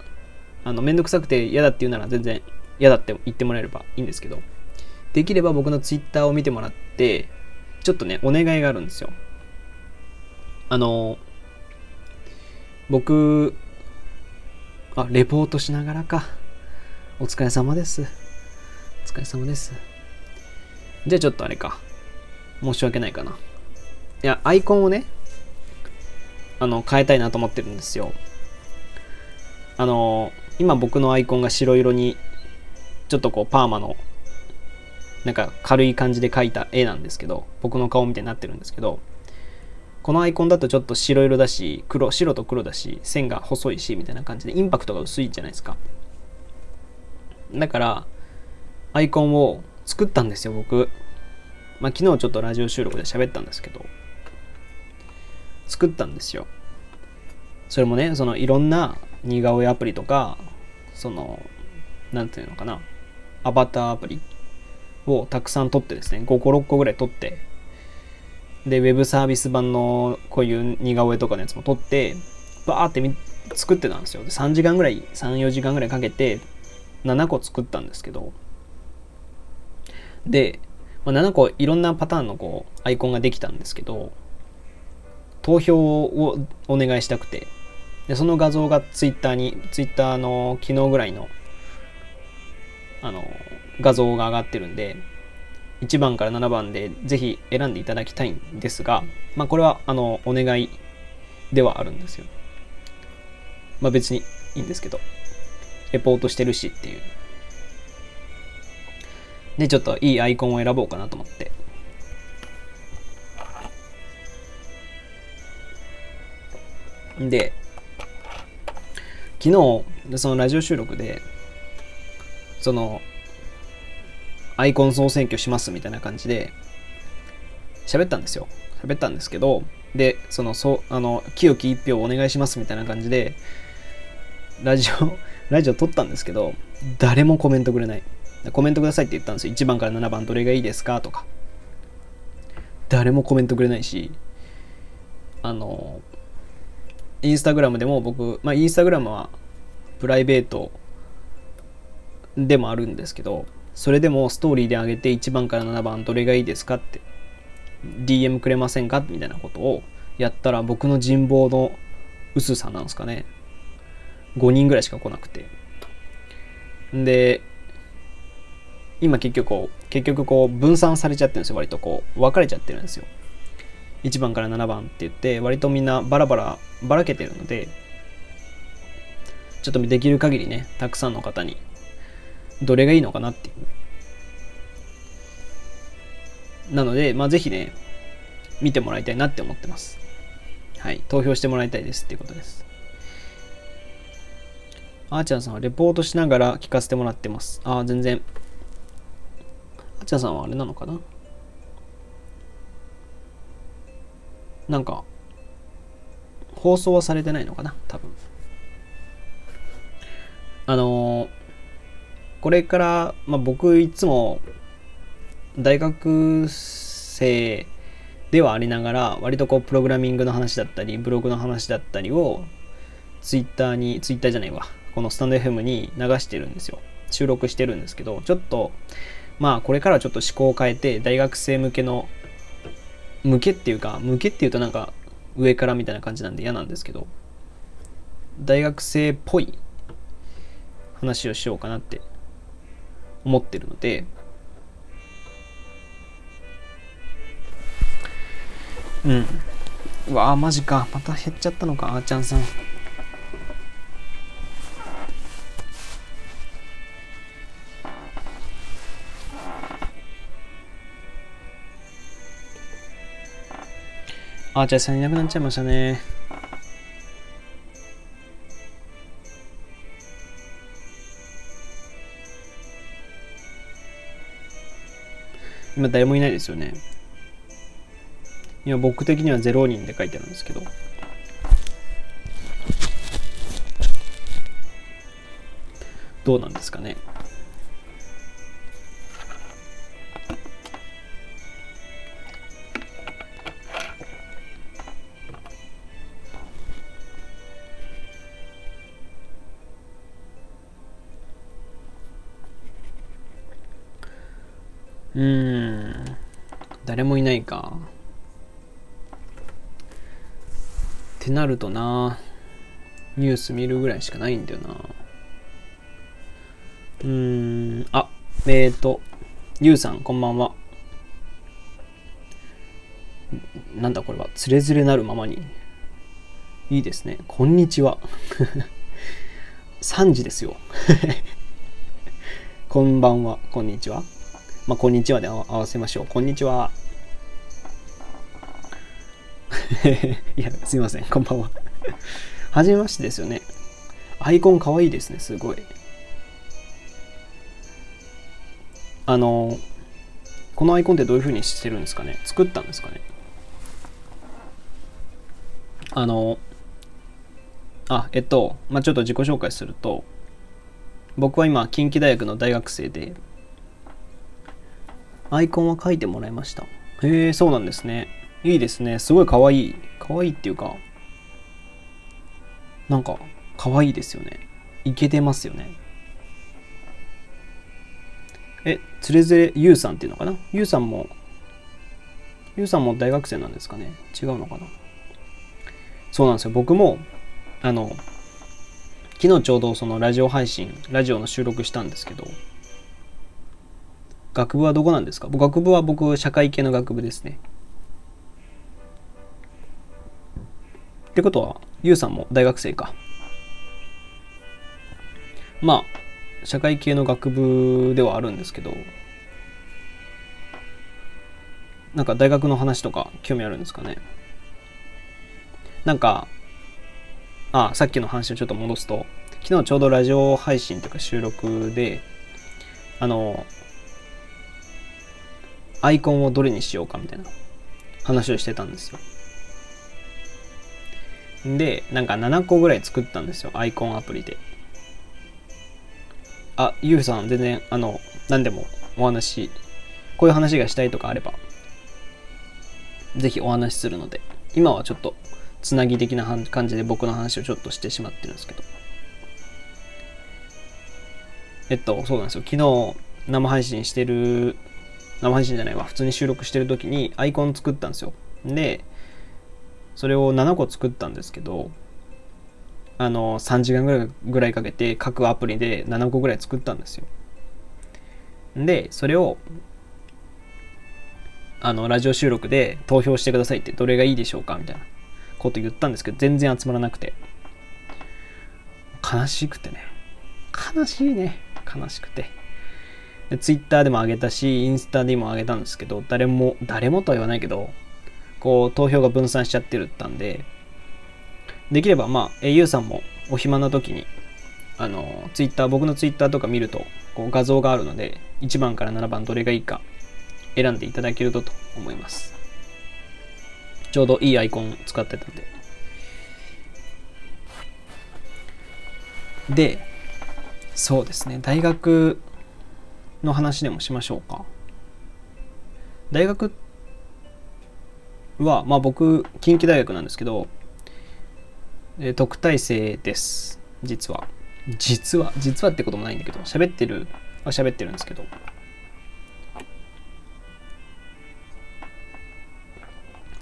あの、めんどくさくて嫌だって言うなら全然嫌だって言ってもらえればいいんですけど、できれば僕のツイッターを見てもらって、ちょっとね、お願いがあるんですよ。あのー僕、あ、レポートしながらか。お疲れ様です。お疲れ様です。じゃあちょっとあれか。申し訳ないかな。いや、アイコンをね、あの、変えたいなと思ってるんですよ。あの、今僕のアイコンが白色に、ちょっとこう、パーマの、なんか軽い感じで描いた絵なんですけど、僕の顔みたいになってるんですけど、このアイコンだとちょっと白色だし、黒、白と黒だし、線が細いし、みたいな感じで、インパクトが薄いじゃないですか。だから、アイコンを作ったんですよ、僕。まあ、昨日ちょっとラジオ収録で喋ったんですけど、作ったんですよ。それもね、そのいろんな似顔絵アプリとか、その、なんていうのかな、アバターアプリをたくさん撮ってですね、5個、6個ぐらい撮って、で、ウェブサービス版のこういう似顔絵とかのやつも撮って、バーってみ作ってたんですよ。で、3時間ぐらい、3、4時間ぐらいかけて、7個作ったんですけど、で、まあ、7個いろんなパターンのこうアイコンができたんですけど、投票をお願いしたくて、でその画像がツイッターに、ツイッターの昨日ぐらいの、あの、画像が上がってるんで、1番から7番でぜひ選んでいただきたいんですが、まあこれはあのお願いではあるんですよ。まあ別にいいんですけど、レポートしてるしっていう。で、ちょっといいアイコンを選ぼうかなと思って。で、昨日、そのラジオ収録で、その、アイコン総選挙しますみたいな感じで、喋ったんですよ。喋ったんですけど、で、その、そ、あの、清き一票お願いしますみたいな感じで、ラジオ、ラジオ撮ったんですけど、誰もコメントくれない。コメントくださいって言ったんですよ。1番から7番どれがいいですかとか。誰もコメントくれないし、あの、インスタグラムでも僕、まあインスタグラムはプライベートでもあるんですけど、それでもストーリーで上げて1番から7番どれがいいですかって DM くれませんかみたいなことをやったら僕の人望の薄さなんですかね5人ぐらいしか来なくて。で今結局こう結局こう分散されちゃってるんですよ割とこう。分かれちゃってるんですよ。1番から7番って言って割とみんなバラバラばらけてるのでちょっとできる限りねたくさんの方にどれがいいのかなっていう。なのでまあぜひね見てもらいたいなって思ってます。はい。投票してもらいたいですっていうことです。あーちゃんさんはレポートしながら聞かせてもらってます。ああ全然。あーちゃんさんはあれなのかな？なんか放送はされてないのかな？多分。あのーこれから、まあ、僕いつも大学生ではありながら割とこうプログラミングの話だったりブログの話だったりをツイッターにツイッターじゃないわ。このスタンド FM に流してるんですよ。収録してるんですけどちょっとまあこれからちょっと思考を変えて大学生向けの向けっていうか向けっていうとなんか上からみたいな感じなんで嫌なんですけど大学生っぽい話をしようかなって思ってるのでうん。うわあマジか。また減っちゃったのかあーちゃんさん。あーちゃんさんいなくなっちゃいましたね。今誰もいないですよね。今僕的には0人で書いてあるんですけど。どうなんですかね。うーん。誰もいないか。ってなるとな。ニュース見るぐらいしかないんだよな。うーん。あえっ、ー、とゆうさんこんばんは。なんだこれは。つれづれなるままに。いいですね。こんにちは。3時ですよ。こんばんは。こんにちは。まあ、こんにちはで合わせましょう。こんにちは。いや、すいません。こんばんは。はじめましてですよね。アイコンかわいいですね。すごい。あの、このアイコンってどういう風にしてるんですかね？作ったんですかね？あの、あ、えっと、まあ、ちょっと自己紹介すると、僕は今、近畿大学の大学生で、アイコンは書いてもらいました。へえ、そうなんですね。いいですね。すごいかわいい。かわいっていうか、なんか、かわいいですよね。いけてますよね。え、つれづれゆうさんっていうのかな？ゆうさんも、ゆうさんも大学生なんですかね？違うのかな？そうなんですよ。僕も、あの、昨日ちょうどそのラジオ配信、ラジオの収録したんですけど、学部はどこなんですか？学部は僕、社会系の学部ですね。ってことは、ゆうさんも大学生か。まあ、社会系の学部ではあるんですけど、なんか大学の話とか興味あるんですかね？なんか、あ、さっきの話をちょっと戻すと、昨日ちょうどラジオ配信というか収録で、あの、アイコンをどれにしようかみたいな話をしてたんですよ。で、なんか7個ぐらい作ったんですよ、アイコンアプリで。あ、ゆうさん、全然、あの、何でもお話、こういう話がしたいとかあれば、ぜひお話しするので、今はちょっと、つなぎ的な感じで僕の話をちょっとしてしまってるんですけど。えっと、そうなんですよ。昨日、生配信してる生配信じゃないわ。普通に収録してる時にアイコン作ったんですよ。でそれを7個作ったんですけどあの3時間ぐらいぐらいかけて各アプリで7個ぐらい作ったんですよ。でそれをあのラジオ収録で投票してくださいってどれがいいでしょうかみたいなこと言ったんですけど全然集まらなくて。悲しくてね。悲しいね。悲しくて。でツイッターでも上げたしインスタでも上げたんですけど誰も誰もとは言わないけどこう投票が分散しちゃってるったんでできればまあ au さんもお暇な時にあのツイッター僕のツイッターとか見るとこう画像があるので1番から7番どれがいいか選んでいただけるとと思います。ちょうどいいアイコン使ってたんで。でそうですね。大学の話でもしましょうか。大学はまあ僕近畿大学なんですけど特待生です。実は。実は実はってこともないんだけど喋ってるは喋ってるんですけど。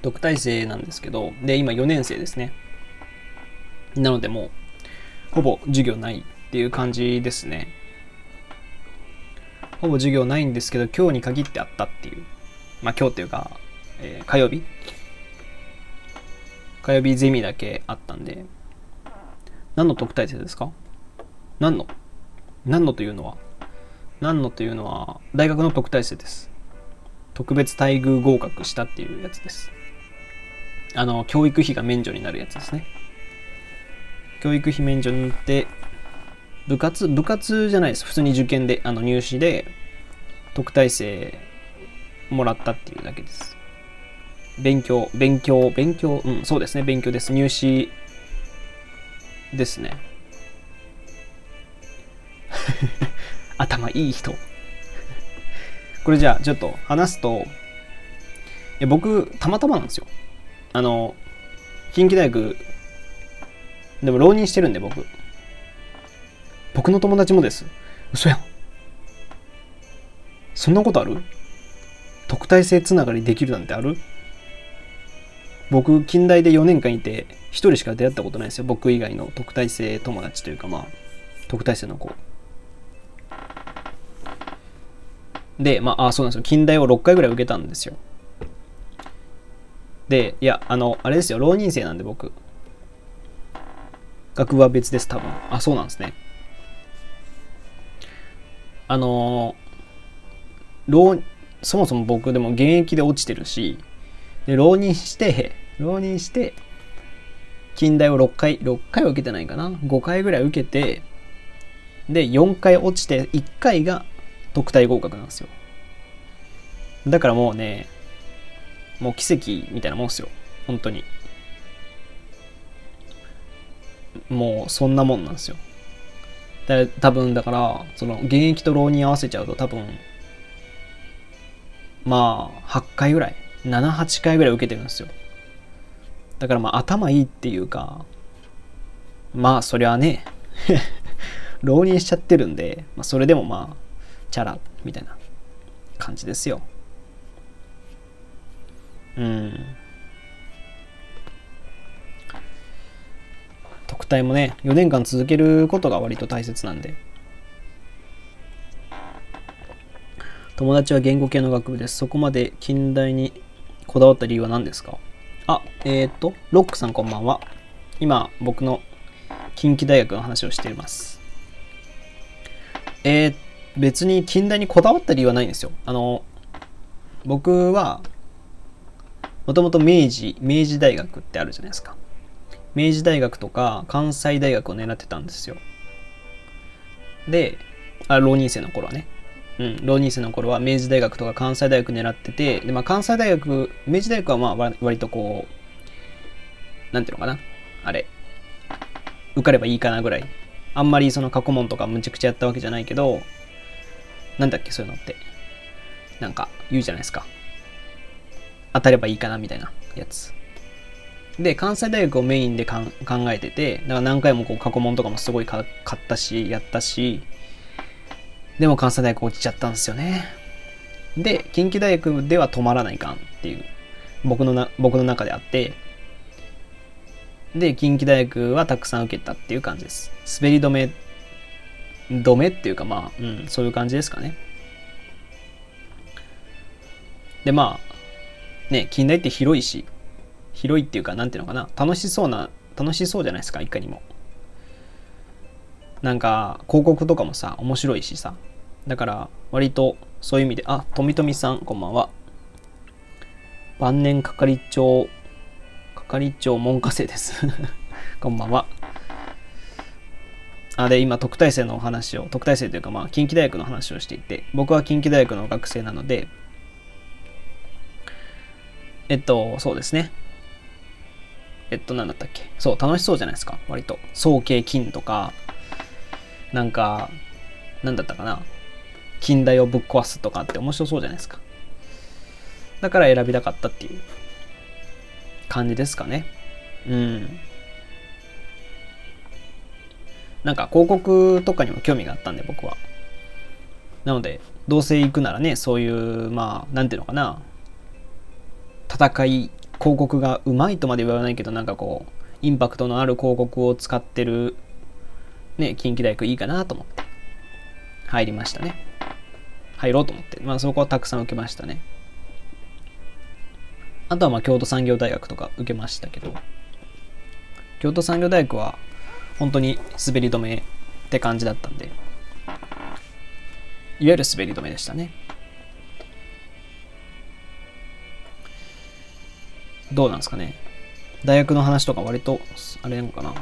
特待生なんですけどで今4年生ですね。なのでもうほぼ授業ないっていう感じですね。ほぼ授業ないんですけど今日に限ってあったっていう。まあ今日っていうか、えー、火曜日？火曜日ゼミだけあったんで。何の特待生ですか？何の？何のというのは？何のというのは大学の特待生です。特別待遇合格したっていうやつです。あの教育費が免除になるやつですね。教育費免除になって部活部活じゃないです。普通に受験であの入試で特待生もらったっていうだけです。勉強勉強勉強うんそうですね。勉強です。入試ですね。頭いい人。これじゃあちょっと話すといや僕たまたまなんですよ。あの近畿大学でも浪人してるんで僕。僕の友達もです。嘘やん。そんなことある？特待生つながりできるなんてある？僕近代で4年間いて1人しか出会ったことないですよ。僕以外の特待生友達というかまあ特待生の子。でまああそうなんですよ。近代を6回ぐらい受けたんですよ。でいやあのあれですよ。浪人生なんで僕。学部は別です多分。あそうなんですね。あの浪そもそも僕でも現役で落ちてるしで浪人して浪人して近代を6回6回は受けてないかな？5回ぐらい受けてで4回落ちて1回が特待合格なんですよ。だからもうねもう奇跡みたいなもんですよ。本当に。もうそんなもんなんですよ。だ多分だからその現役と浪人合わせちゃうと多分まあ8回ぐらい78回ぐらい受けてるんですよ。だからまあ頭いいっていうかまあそりゃね 浪人しちゃってるんで、まあ、それでもまあチャラみたいな感じですよ。うん。特待もね4年間続けることが割と大切なんで友達は言語系の学部ですそこまで近代にこだわった理由は何ですか？あ、えっ、ー、と、ロックさんこんばんは。今、僕の近畿大学の話をしています。えー、別に近代にこだわった理由はないんですよ。あの、僕は、もともと明治、明治大学ってあるじゃないですか。明治大学とか関西大学を狙ってたんですよ。で、あ浪人生の頃はね。うん、浪人生の頃は明治大学とか関西大学狙ってて、でまあ、関西大学、明治大学はまあ割とこう、なんていうのかな、あれ、受かればいいかなぐらい。あんまりその過去問とかむちゃくちゃやったわけじゃないけど、なんだっけ、そういうのって。なんか言うじゃないですか。当たればいいかなみたいなやつ。で、関西大学をメインで考えてて、だから何回もこう過去問とかもすごい買ったし、やったし、でも関西大学落ちちゃったんですよね。で、近畿大学では止まらないかんっていう、僕のな、僕の中であって、で、近畿大学はたくさん受けたっていう感じです。滑り止め、止めっていうかまあ、うん、そういう感じですかね。で、まあ、ね、近代って広いし、広いっていうか、なんていうのかな、楽しそうな、楽しそうじゃないですか、いかにも。なんか、広告とかもさ、面白いしさ。だから、割と、そういう意味で、あ、とみとみさん、こんばんは。晩年係長係長門下生です こんばんは。あで、今、特待生のお話を、特待生というか、まあ、近畿大学の話をしていて、僕は近畿大学の学生なので、えっと、そうですね。えっと、なんだったっけ？そう、楽しそうじゃないですか、割と。早慶金とか、なんか、なんだったかな？近代をぶっ壊すとかって面白そうじゃないですか？だから選びたかったっていう感じですかね。うん。なんか広告とかにも興味があったんで僕は。なので、どうせ行くならね、そういう、まあ、なんていうのかな、戦い、広告がうまいとまで言わないけど、なんかこう、インパクトのある広告を使ってる、ね、近畿大学いいかなと思って、入りましたね。入ろうと思って。まあ、そこはたくさん受けましたね。あとはまあ京都産業大学とか受けましたけど、京都産業大学は本当に滑り止めって感じだったんで、いわゆる滑り止めでしたね。どうなんですかね。大学の話とか割と、あれなのかな。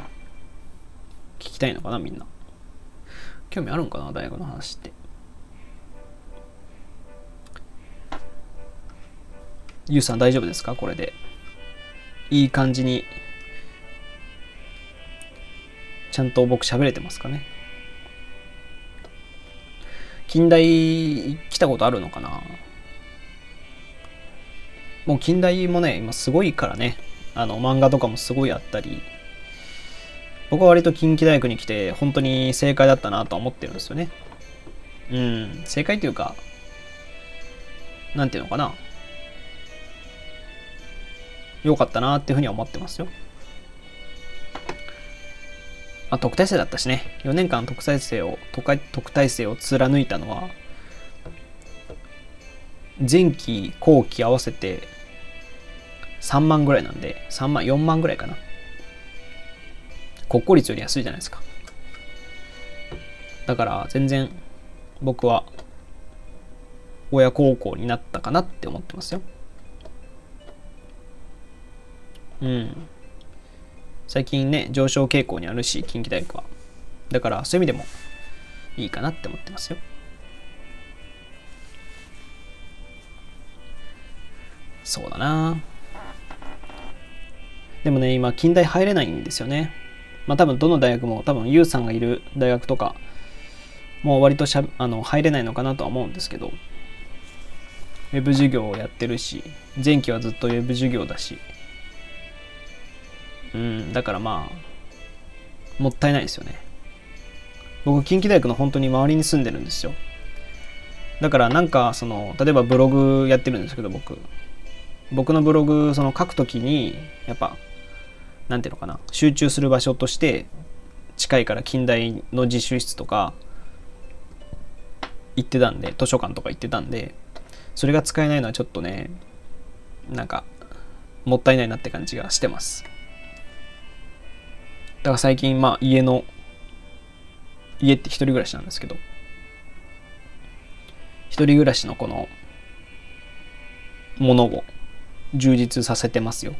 聞きたいのかな、みんな。興味あるんかな、大学の話って。ゆうさん大丈夫ですか？これで。いい感じに、ちゃんと僕喋れてますかね？近代来たことあるのかな？もう近代もね、今すごいからね。あの、漫画とかもすごいあったり。僕は割と近畿大学に来て、本当に正解だったなと思ってるんですよね。うん、正解というか、なんていうのかな。良かったなっていうふうには思ってますよ。まあ、特待生だったしね、4年間特待生を、特待生を貫いたのは、前期、後期合わせて3万ぐらいなんで、3万、4万ぐらいかな。国公立より安いじゃないですか。だから全然僕は親孝行になったかなって思ってますよ。うん。最近ね、上昇傾向にあるし、近畿大学は。だから、そういう意味でもいいかなって思ってますよ。そうだなでもね、今、近代入れないんですよね。まあ多分、どの大学も、多分、ユウさんがいる大学とか、もう割としゃあの入れないのかなとは思うんですけど、ウェブ授業をやってるし、前期はずっとウェブ授業だし、うん、だからまあ、もったいないですよね。僕、近畿大学の本当に周りに住んでるんですよ。だからなんか、その、例えばブログやってるんですけど、僕。僕のブログ、その書くときに、やっぱ、なんていうのかな、集中する場所として、近いから近代の自習室とか、行ってたんで、図書館とか行ってたんで、それが使えないのはちょっとね、なんか、もったいないなって感じがしてます。だから最近、まあ家の、家って一人暮らしなんですけど、一人暮らしのこの、ものを充実させてますよ。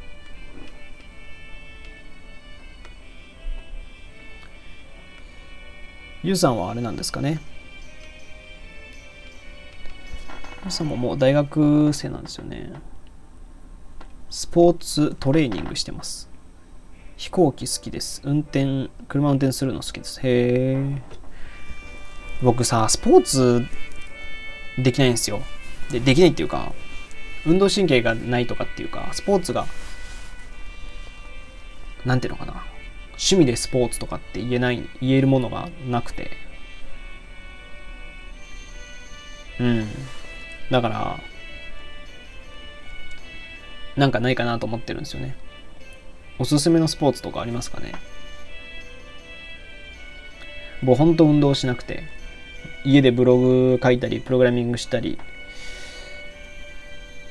ゆうさんはあれなんですかね？ゆうさんももう大学生なんですよね。スポーツトレーニングしてます。飛行機好きです。運転、車運転するの好きです。へえ。僕さ、スポーツできないんですよ。で、できないっていうか、運動神経がないとかっていうか、スポーツが、なんていうのかな。趣味でスポーツとかって言えない、言えるものがなくて。うん。だから、なんかないかなと思ってるんですよね。おすすめのスポーツとかありますかね？僕ほんと運動しなくて、家でブログ書いたり、プログラミングしたり、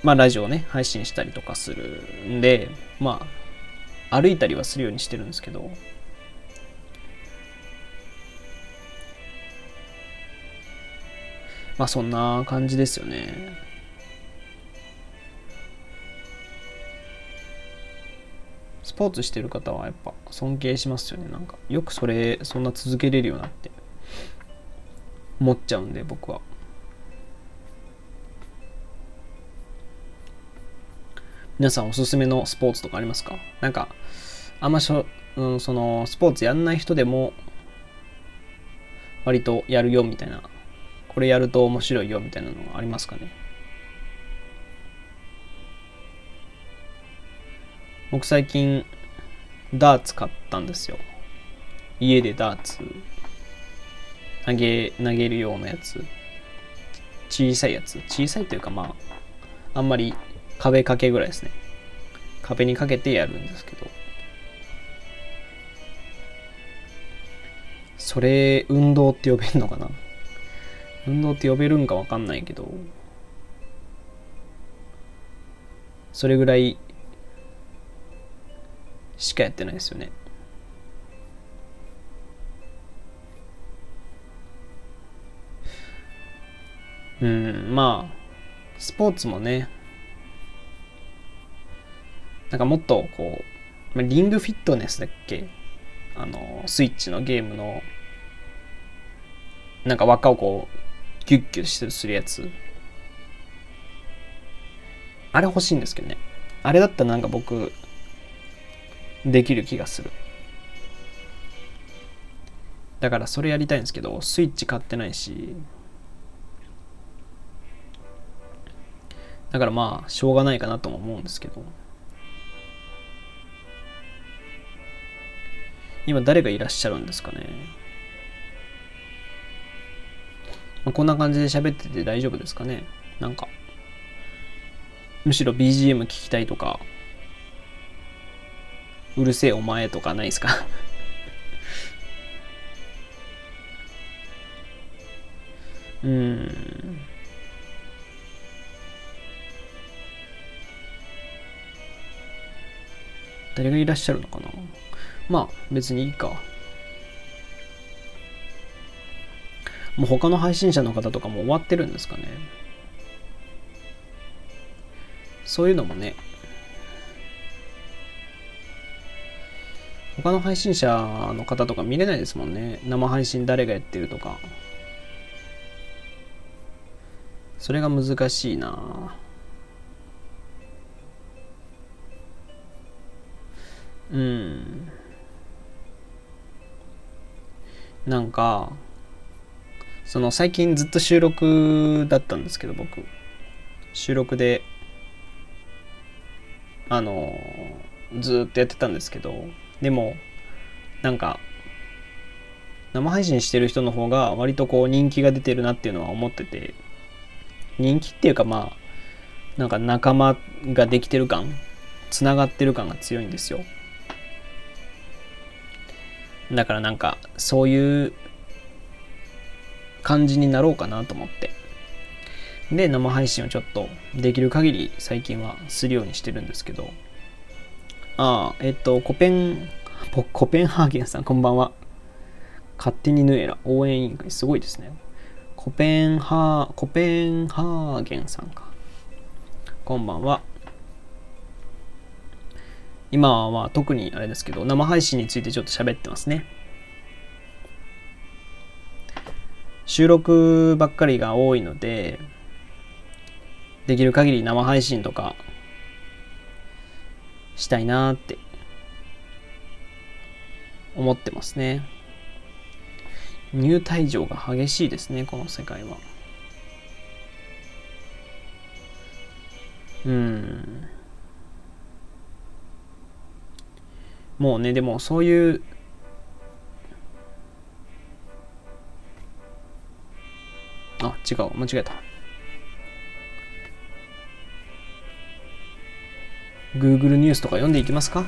まあラジオね、配信したりとかするんで、まあ、歩いたりはするようにしてるんですけど、まあそんな感じですよね。スポーツしてる方はやっぱ尊敬しますよね。なんかよくそれそんな続けれるようなって思っちゃうんで僕は。皆さんおすすめのスポーツとかありますか？なんかあんましょ、うん、そのスポーツやんない人でも割とやるよみたいな。これやると面白いよみたいなのがありますかね。僕最近ダーツ買ったんですよ。家でダーツ。投げ投げるようなやつ。小さいやつ。小さいというかまああんまり壁掛けぐらいですね。壁にかけてやるんですけど。それ運動って呼べんのかな？運動って呼べるんかわかんないけど。それぐらいしかやってないですよね。うんまあスポーツもね。なんかもっとこうリングフィットネスだっけ？あのスイッチのゲームのなんか輪っかをこうギュッギュッするやつ。あれ欲しいんですけどね。あれだったらなんか僕できる気がする。だからそれやりたいんですけどスイッチ買ってないし。だからまあしょうがないかなとも思うんですけど。今誰がいらっしゃるんですかね。まあ、こんな感じで喋ってて大丈夫ですかね？なんか。むしろ BGM 聞きたいとか。うるせえお前とかないですか？うーん。誰がいらっしゃるのかな？まあ別にいいか。もう他の配信者の方とかも終わってるんですかね。そういうのもね。他の配信者の方とか見れないですもんね。生配信誰がやってるとか。それが難しいな。うん。なんかその最近ずっと収録だったんですけど僕。収録であのずっとやってたんですけどでもなんか生配信してる人の方が割とこう人気が出てるなっていうのは思ってて人気っていうかまあなんか仲間ができてる感つながってる感が強いんですよ。だからなんかそういう感じになろうかなと思って。で生配信をちょっとできる限り最近はするようにしてるんですけど。ああえっとコペンコペンハーゲンさんこんばんは。勝手にヌエラ応援委員会すごいですね。コペンハーコペンハーゲンさんか。こんばんは。今は特にあれですけど生配信についてちょっと喋ってますね。収録ばっかりが多いのでできる限り生配信とかしたいなって思ってますね。入退場が激しいですねこの世界は。うん。もうねでもそういうあ、違う。間違えた。Google ニュースとか読んでいきますか？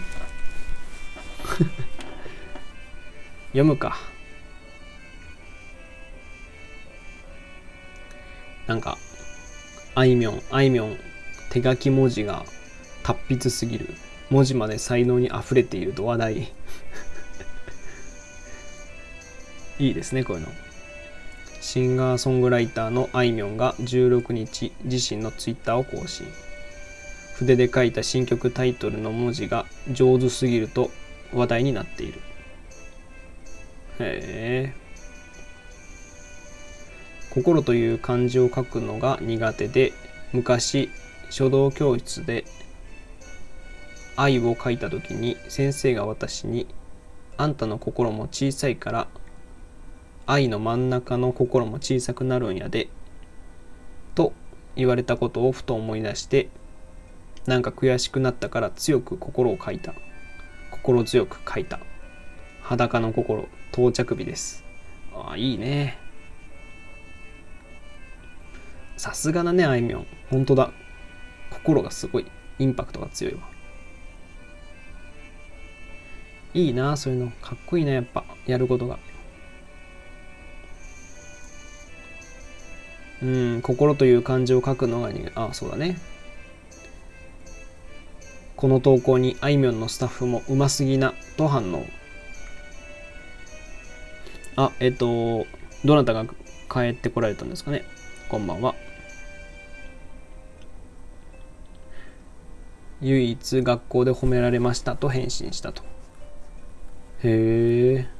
読むか。なんか、あいみょん、あいみょん、手書き文字が達筆すぎる。文字まで才能に溢れていると話題。いいですね、こういうの。シンガーソングライターのあいみょんが16日、自身のツイッターを更新。筆で書いた新曲タイトルの文字が上手すぎると話題になっている。へえ。心という漢字を書くのが苦手で、昔書道教室で愛を書いた時に先生が私に「あんたの心も小さいから愛の真ん中の心も小さくなるんやで」と言われたことをふと思い出してなんか悔しくなったから強く心を書いた。心強く書いた。裸の心到着日です。ああいいね。さすがだねあいみょん。本当だ。心がすごい。インパクトが強いわ。いいなそういうの。かっこいいなやっぱ。やることが。うん心という漢字を書くのが苦あそうだね。この投稿にあいみょんのスタッフもうますぎなと反応。あえっとどなたが帰ってこられたんですかね。こんばんは。唯一学校で褒められましたと返信したと。へえ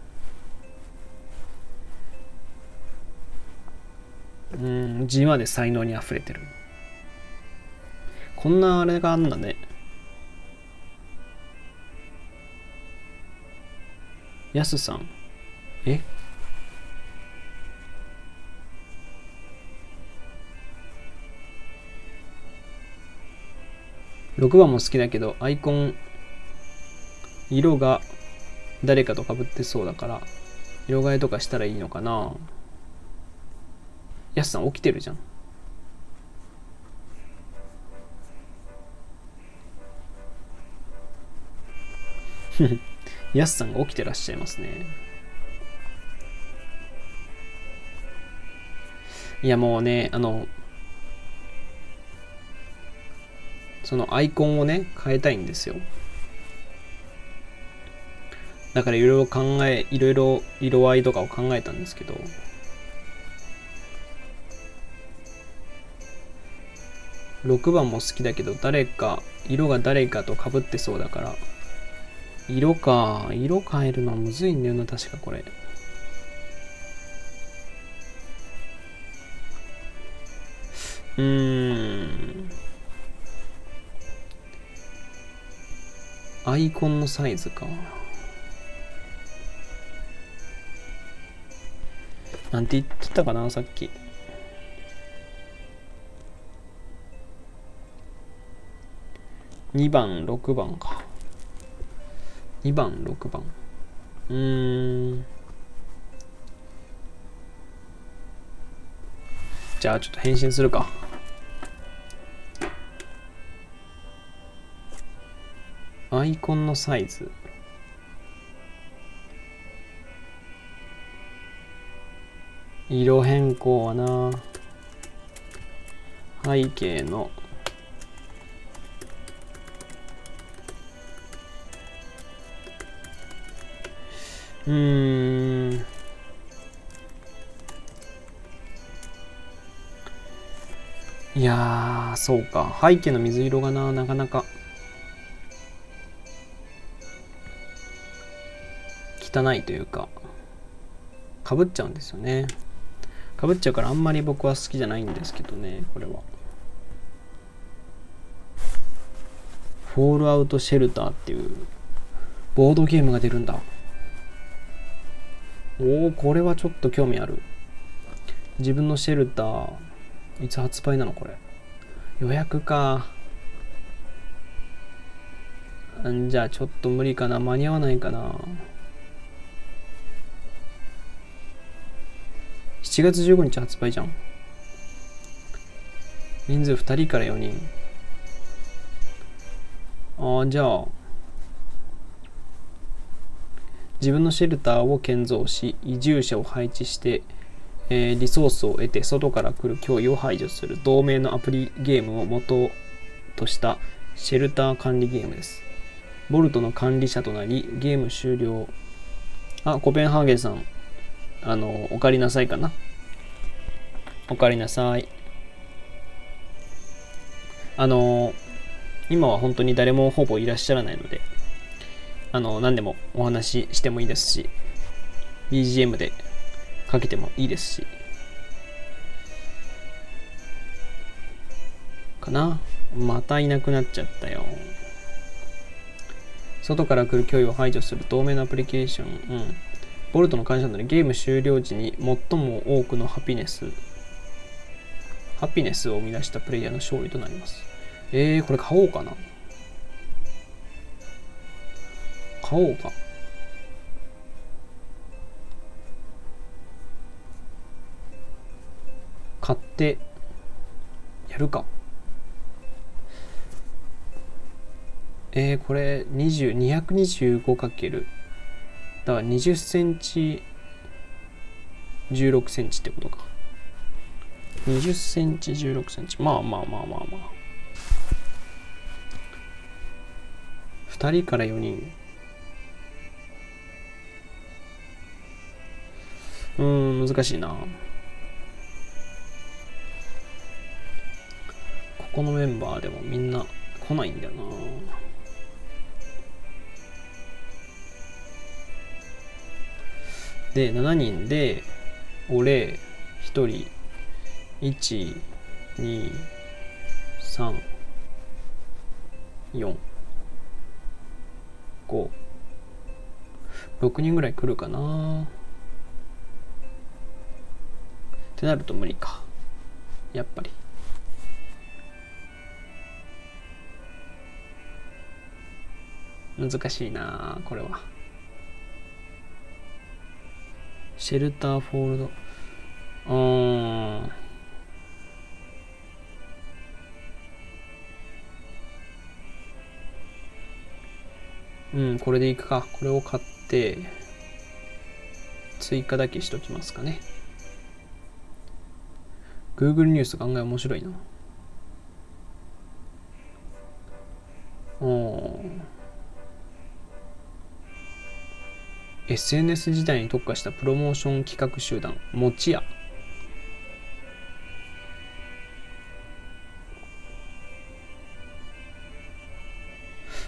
うん字まで才能にあふれてる。こんなあれがあんだね。やすさん。え？6番も好きだけどアイコン色が誰かと被ってそうだから色替えとかしたらいいのかな。やすさん起きてるじゃん。やすさんが起きてらっしゃいますね。いやもうねあのそのアイコンをね変えたいんですよ。だからいろいろ考えいろいろ色合いとかを考えたんですけど。6番も好きだけど誰か色が誰かとかぶってそうだから。色か。色変えるのはむずいんだよな確かこれ。うーん。アイコンのサイズか。なんて言ってたかなさっき。2番6番か。2番6番。うーん。じゃあちょっと返信するか。アイコンのサイズ。色変更はな。背景のうん。いやーそうか。背景の水色がななかなか。汚いというか。かぶっちゃうんですよね。かぶっちゃうからあんまり僕は好きじゃないんですけどねこれは。フォールアウトシェルターっていうボードゲームが出るんだ。おおこれはちょっと興味ある。自分のシェルターいつ発売なのこれ。予約か。んじゃあちょっと無理かな。間に合わないかな。7月15日発売じゃん。人数2人から4人。ああじゃあ自分のシェルターを建造し移住者を配置して、えー、リソースを得て外から来る脅威を排除する同盟のアプリゲームを元としたシェルター管理ゲームです。ボルトの管理者となりゲーム終了。あコペンハーゲンさんあのお借りなさいかな？お借りなさい。あの今は本当に誰もほぼいらっしゃらないのであの、何でもお話ししてもいいですし、BGM でかけてもいいですし、かな？またいなくなっちゃったよ。外から来る脅威を排除する透明なアプリケーション。うん。ボルトの感謝なのでゲーム終了時に最も多くのハピネス、ハピネスを生み出したプレイヤーの勝利となります。えー、これ買おうかな。買おうか。買ってやるか。えー、これ20 225× だから20センチ16センチってことか。20センチ16センチ。まあまあまあまあまあ。2人から4人。うん、難しいな。ここのメンバーでもみんな来ないんだよな。で、7人で、俺、1人、1、2、3、4、5、6人ぐらい来るかな。ってなると無理か。やっぱり。難しいなこれは。シェルターフォールド。うん。うんこれでいくか。これを買って追加だけしときますかね。Google ニュース案外面白いな。お SNS 時代に特化したプロモーション企画集団、もちや。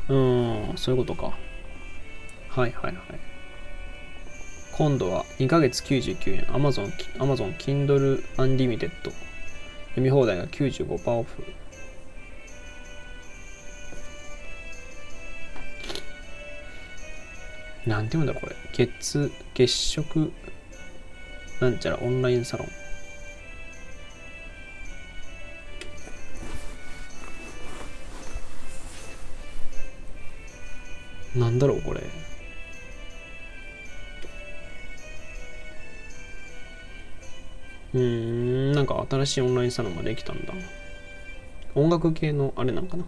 うん、そういうことか。はいはいはい。今度は2ヶ月99円。Amazon, Amazon Kindle Unlimited 読み放題が95%オフ。なんて読うんだこれ。月月食。なんちゃらオンラインサロン。なんだろうこれ。うん、なんか新しいオンラインサロンができたんだ。音楽系のあれなんかな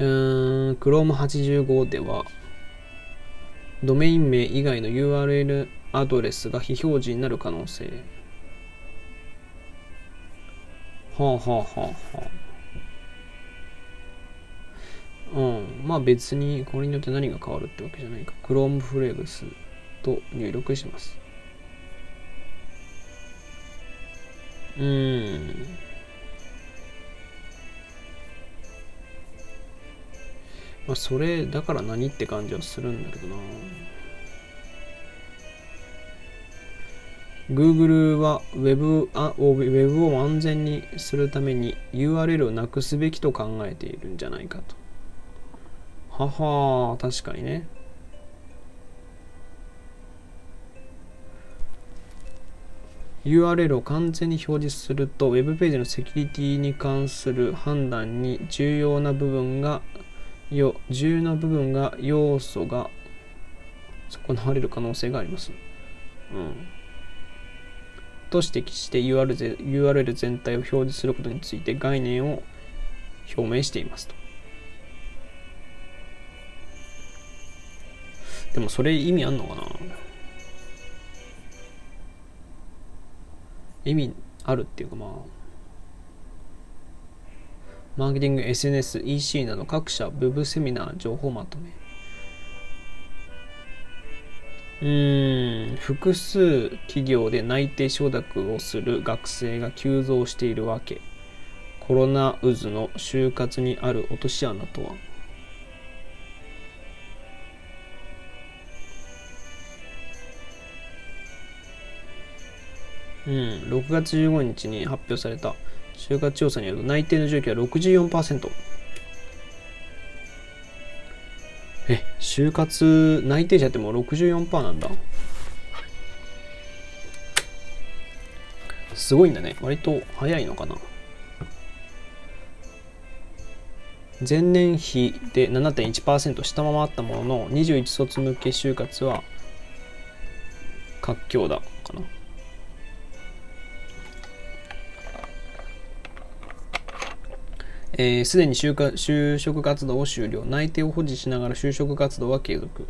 うん、Chrome85 では、ドメイン名以外の URL アドレスが非表示になる可能性。はあはあはあはあ。うん。まあ別にこれによって何が変わるってわけじゃないか。Chrome フレグスと入力します。うん。まあそれだから何って感じはするんだけどな。Google は Web, あ Web を安全にするために URL をなくすべきと考えているんじゃないかと。はは確かにね。URL を完全に表示すると Web ページのセキュリティに関する判断に重要な部分がよ重要な部分が要素が損なわれる可能性があります。うんと指摘して URL, URL 全体を表示することについて概念を表明していますと。でもそれ意味あんのかな？意味あるっていうかまあマーケティング、SNS、EC など各社、ブブセミナー、情報まとめ。うん、複数企業で内定承諾をする学生が急増しているわけ。コロナ渦の就活にある落とし穴とは？うん、6月15日に発表された就活調査によると内定の状況は64%。え、就活内定者ってもう64%なんだ。すごいんだね。割と早いのかな。前年比で7.1%下回ったものの21卒向け就活は活況だかな。す、えー、に就就職活動を終了。内定を保持しながら就職活動は継続。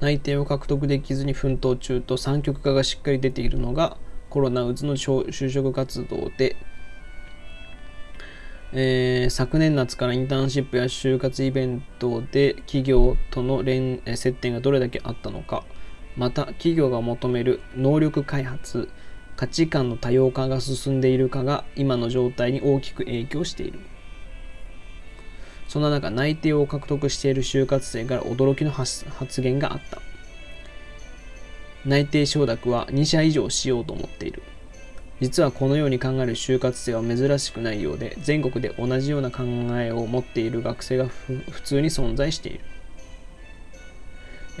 内定を獲得できずに奮闘中と三極化がしっかり出ているのがコロナ渦の就職活動で、えー、昨年夏からインターンシップや就活イベントで企業との連接点がどれだけあったのか、また企業が求める能力開発、価値観の多様化が進んでいるかが今の状態に大きく影響している。そんな中、内定を獲得している就活生から驚きの発言があった。内定承諾は2社以上しようと思っている。実はこのように考える就活生は珍しくないようで、全国で同じような考えを持っている学生が普通に存在している。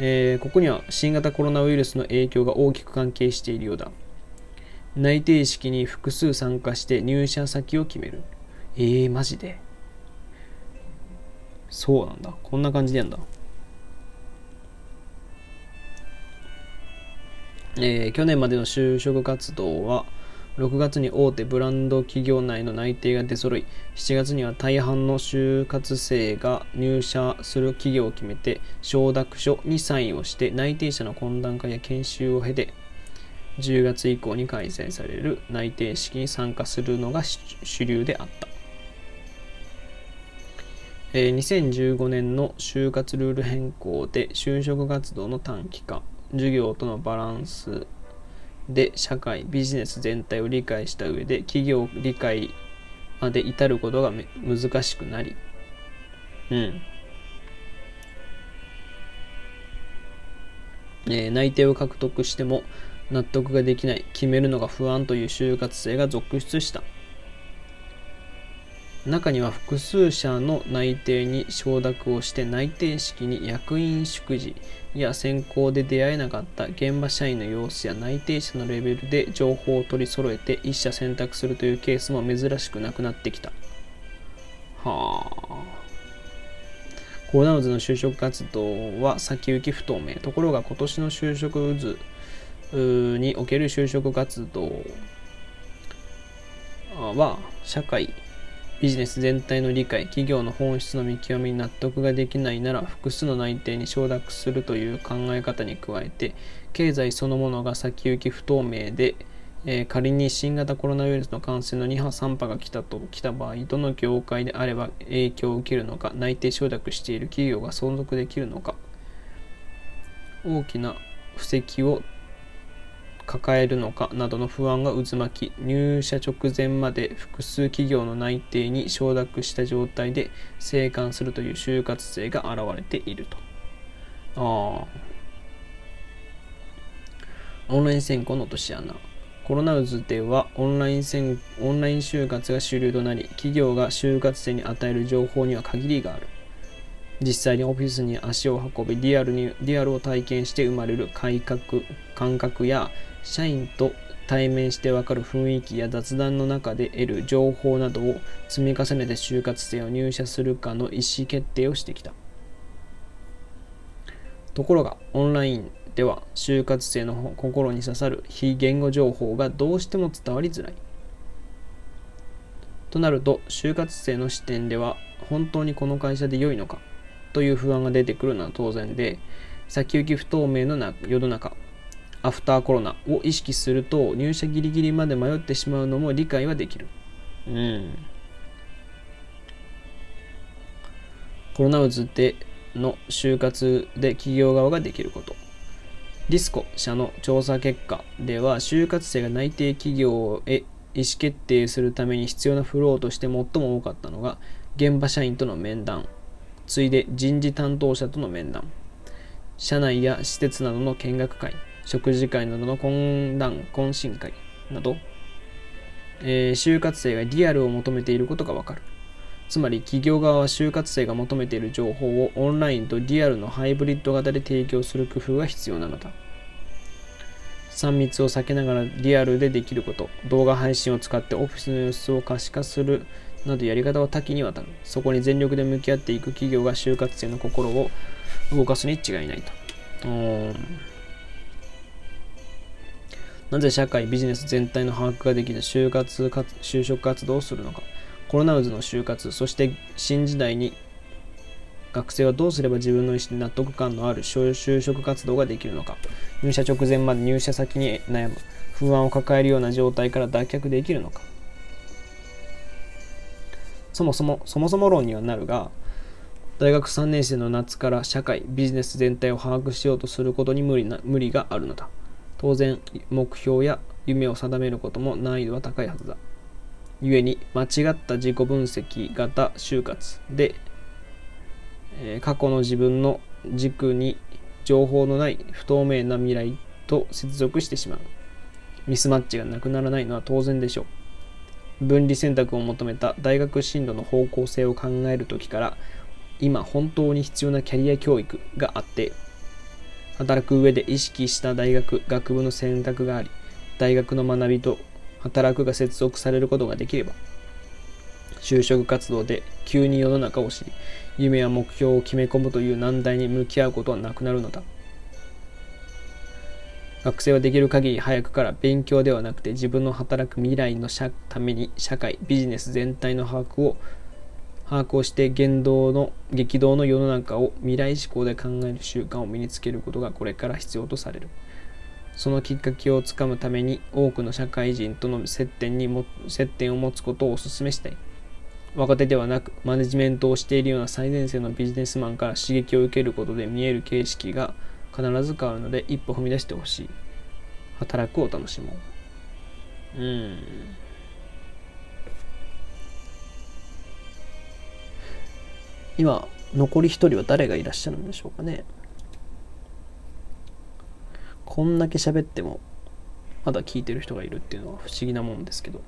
えー、ここには新型コロナウイルスの影響が大きく関係しているようだ。内定式に複数参加して入社先を決める。えー、マジでそうなんだ。こんな感じでやんだ。えー、去年までの就職活動は、6月に大手ブランド企業内の内定が出揃い、7月には大半の就活生が入社する企業を決めて、承諾書にサインをして内定者の懇談会や研修を経て、10月以降に開催される内定式に参加するのが主流であった。えー、2015年の就活ルール変更で就職活動の短期化授業とのバランスで社会ビジネス全体を理解した上で企業理解まで至ることが難しくなりうん。えー、内定を獲得しても納得ができない決めるのが不安という就活生が続出した。中には複数社の内定に承諾をして内定式に役員祝辞や選考で出会えなかった現場社員の様子や内定者のレベルで情報を取り揃えて一社選択するというケースも珍しくなくなってきた。はあ。コーナウズの就職活動は先行き不透明。ところが今年の就職渦における就職活動は社会ビジネス全体の理解、企業の本質の見極めに納得ができないなら複数の内定に承諾するという考え方に加えて、経済そのものが先行き不透明で、えー、仮に新型コロナウイルスの感染の2波3波が来たと来た場合、どの業界であれば影響を受けるのか、内定承諾している企業が存続できるのか、大きな布石を抱えるのかなどの不安が渦巻き入社直前まで複数企業の内定に承諾した状態で生還するという就活生が現れていると。ああ。オンライン選考の落とし穴。コロナ渦ではオンライン選オンライン就活が主流となり企業が就活生に与える情報には限りがある。実際にオフィスに足を運びリアルにリアルを体験して生まれる改革感覚や社員と対面してわかる雰囲気や雑談の中で得る情報などを積み重ねて就活生を入社するかの意思決定をしてきた。ところがオンラインっては就活生の心に刺さる非言語情報がどうしても伝わりづらい。となると就活生の視点では本当にこの会社で良いのかという不安が出てくるのは当然で先行き不透明の世の中。アフターコロナを意識すると入社ギリギリまで迷ってしまうのも理解はできる。うん。コロナ渦での就活で企業側ができること。ディスコ社の調査結果では就活生が内定企業へ意思決定するために必要なフローとして最も多かったのが現場社員との面談。次いで人事担当者との面談。社内や施設などの見学会食事会などの懇談懇親会など、えー、就活生がリアルを求めていることがわかるつまり企業側は就活生が求めている情報をオンラインとリアルのハイブリッド型で提供する工夫が必要なのだ。3密を避けながらリアルでできること、動画配信を使ってオフィスの様子を可視化するなどやり方は多岐にわたる。そこに全力で向き合っていく企業が就活生の心を動かすに違いないと。なぜ社会、ビジネス全体の把握ができる就活就職活動をするのか。コロナ渦の就活、そして新時代に学生はどうすれば自分の意思で納得感のある就職活動ができるのか、入社直前まで入社先に悩む、不安を抱えるような状態から脱却できるのか。そもそも、そもそも論にはなるが、大学3年生の夏から社会、ビジネス全体を把握しようとすることに無理な無理があるのだ。当然、目標や夢を定めることも難易度は高いはずだ。故に間違った自己分析型就活で、えー、過去の自分の軸に情報のない不透明な未来と接続してしまう。ミスマッチがなくならないのは当然でしょう。分離選択を求めた大学進路の方向性を考える時から今本当に必要なキャリア教育があって働く上で意識した大学学部の選択があり大学の学びと働くが接続されることができれば就職活動で急に世の中を知り夢や目標を決め込むという難題に向き合うことはなくなるのだ。学生はできる限り早くから勉強ではなくて自分の働く未来のために社会ビジネス全体の把握を把握をして言動の激動の世の中を未来志向で考える習慣を身につけることがこれから必要とされる。そのきっかけをつかむために多くの社会人との接点にも接点を持つことをお勧めしたい。若手ではなくマネジメントをしているような最前線のビジネスマンから刺激を受けることで見える形式が必ず変わるので一歩踏み出してほしい。働くを楽しもう。うん。今、残り1人は誰がいらっしゃるんでしょうかね。こんだけ喋ってもまだ聞いてる人がいるっていうのは不思議なもんですけど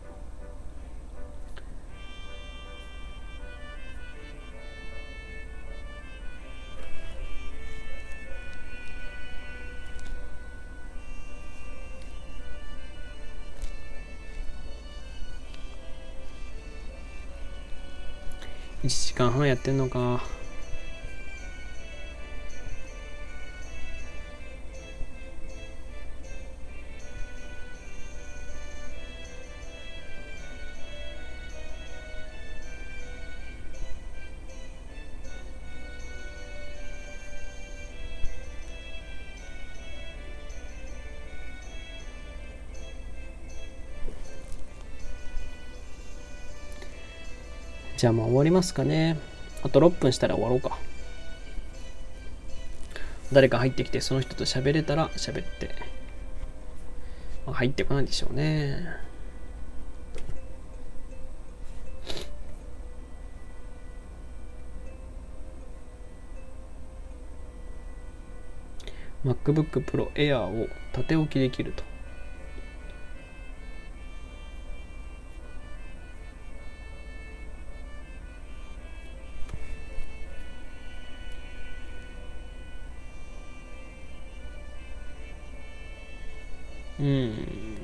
1時間半やってんのか。じゃあもう終わりますかね。あと6分したら終わろうか。誰か入ってきてその人と喋れたら喋って。まあ、入ってこないでしょうね。MacBook Pro Air を縦置きできると。う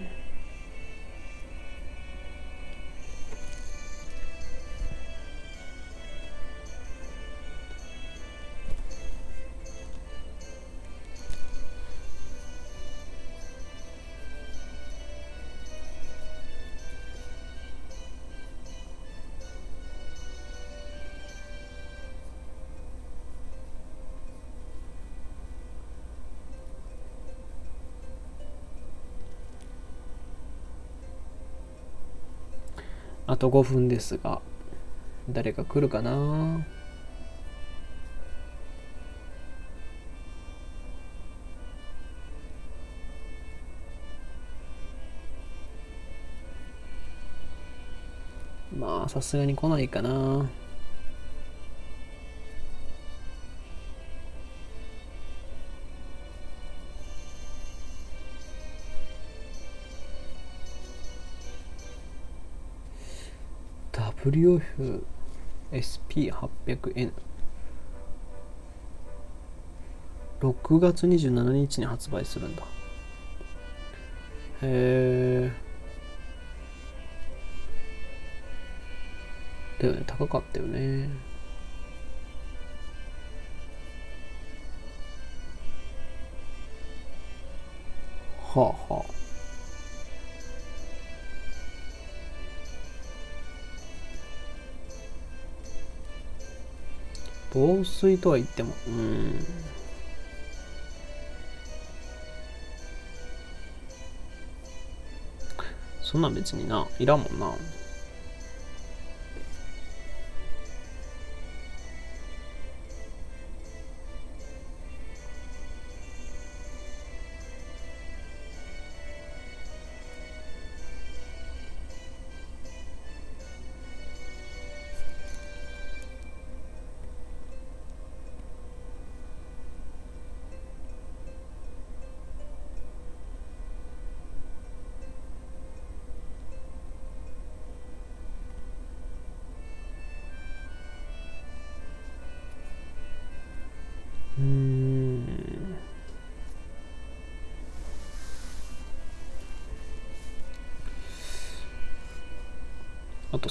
あと5分ですが、誰か来るかな？まあ、さすがに来ないかな。WF SP800N 6月27日に発売するんだ。へえだよね。高かったよね。はあはあ。防水とは言っても。うん。そんなん別にないらんもんな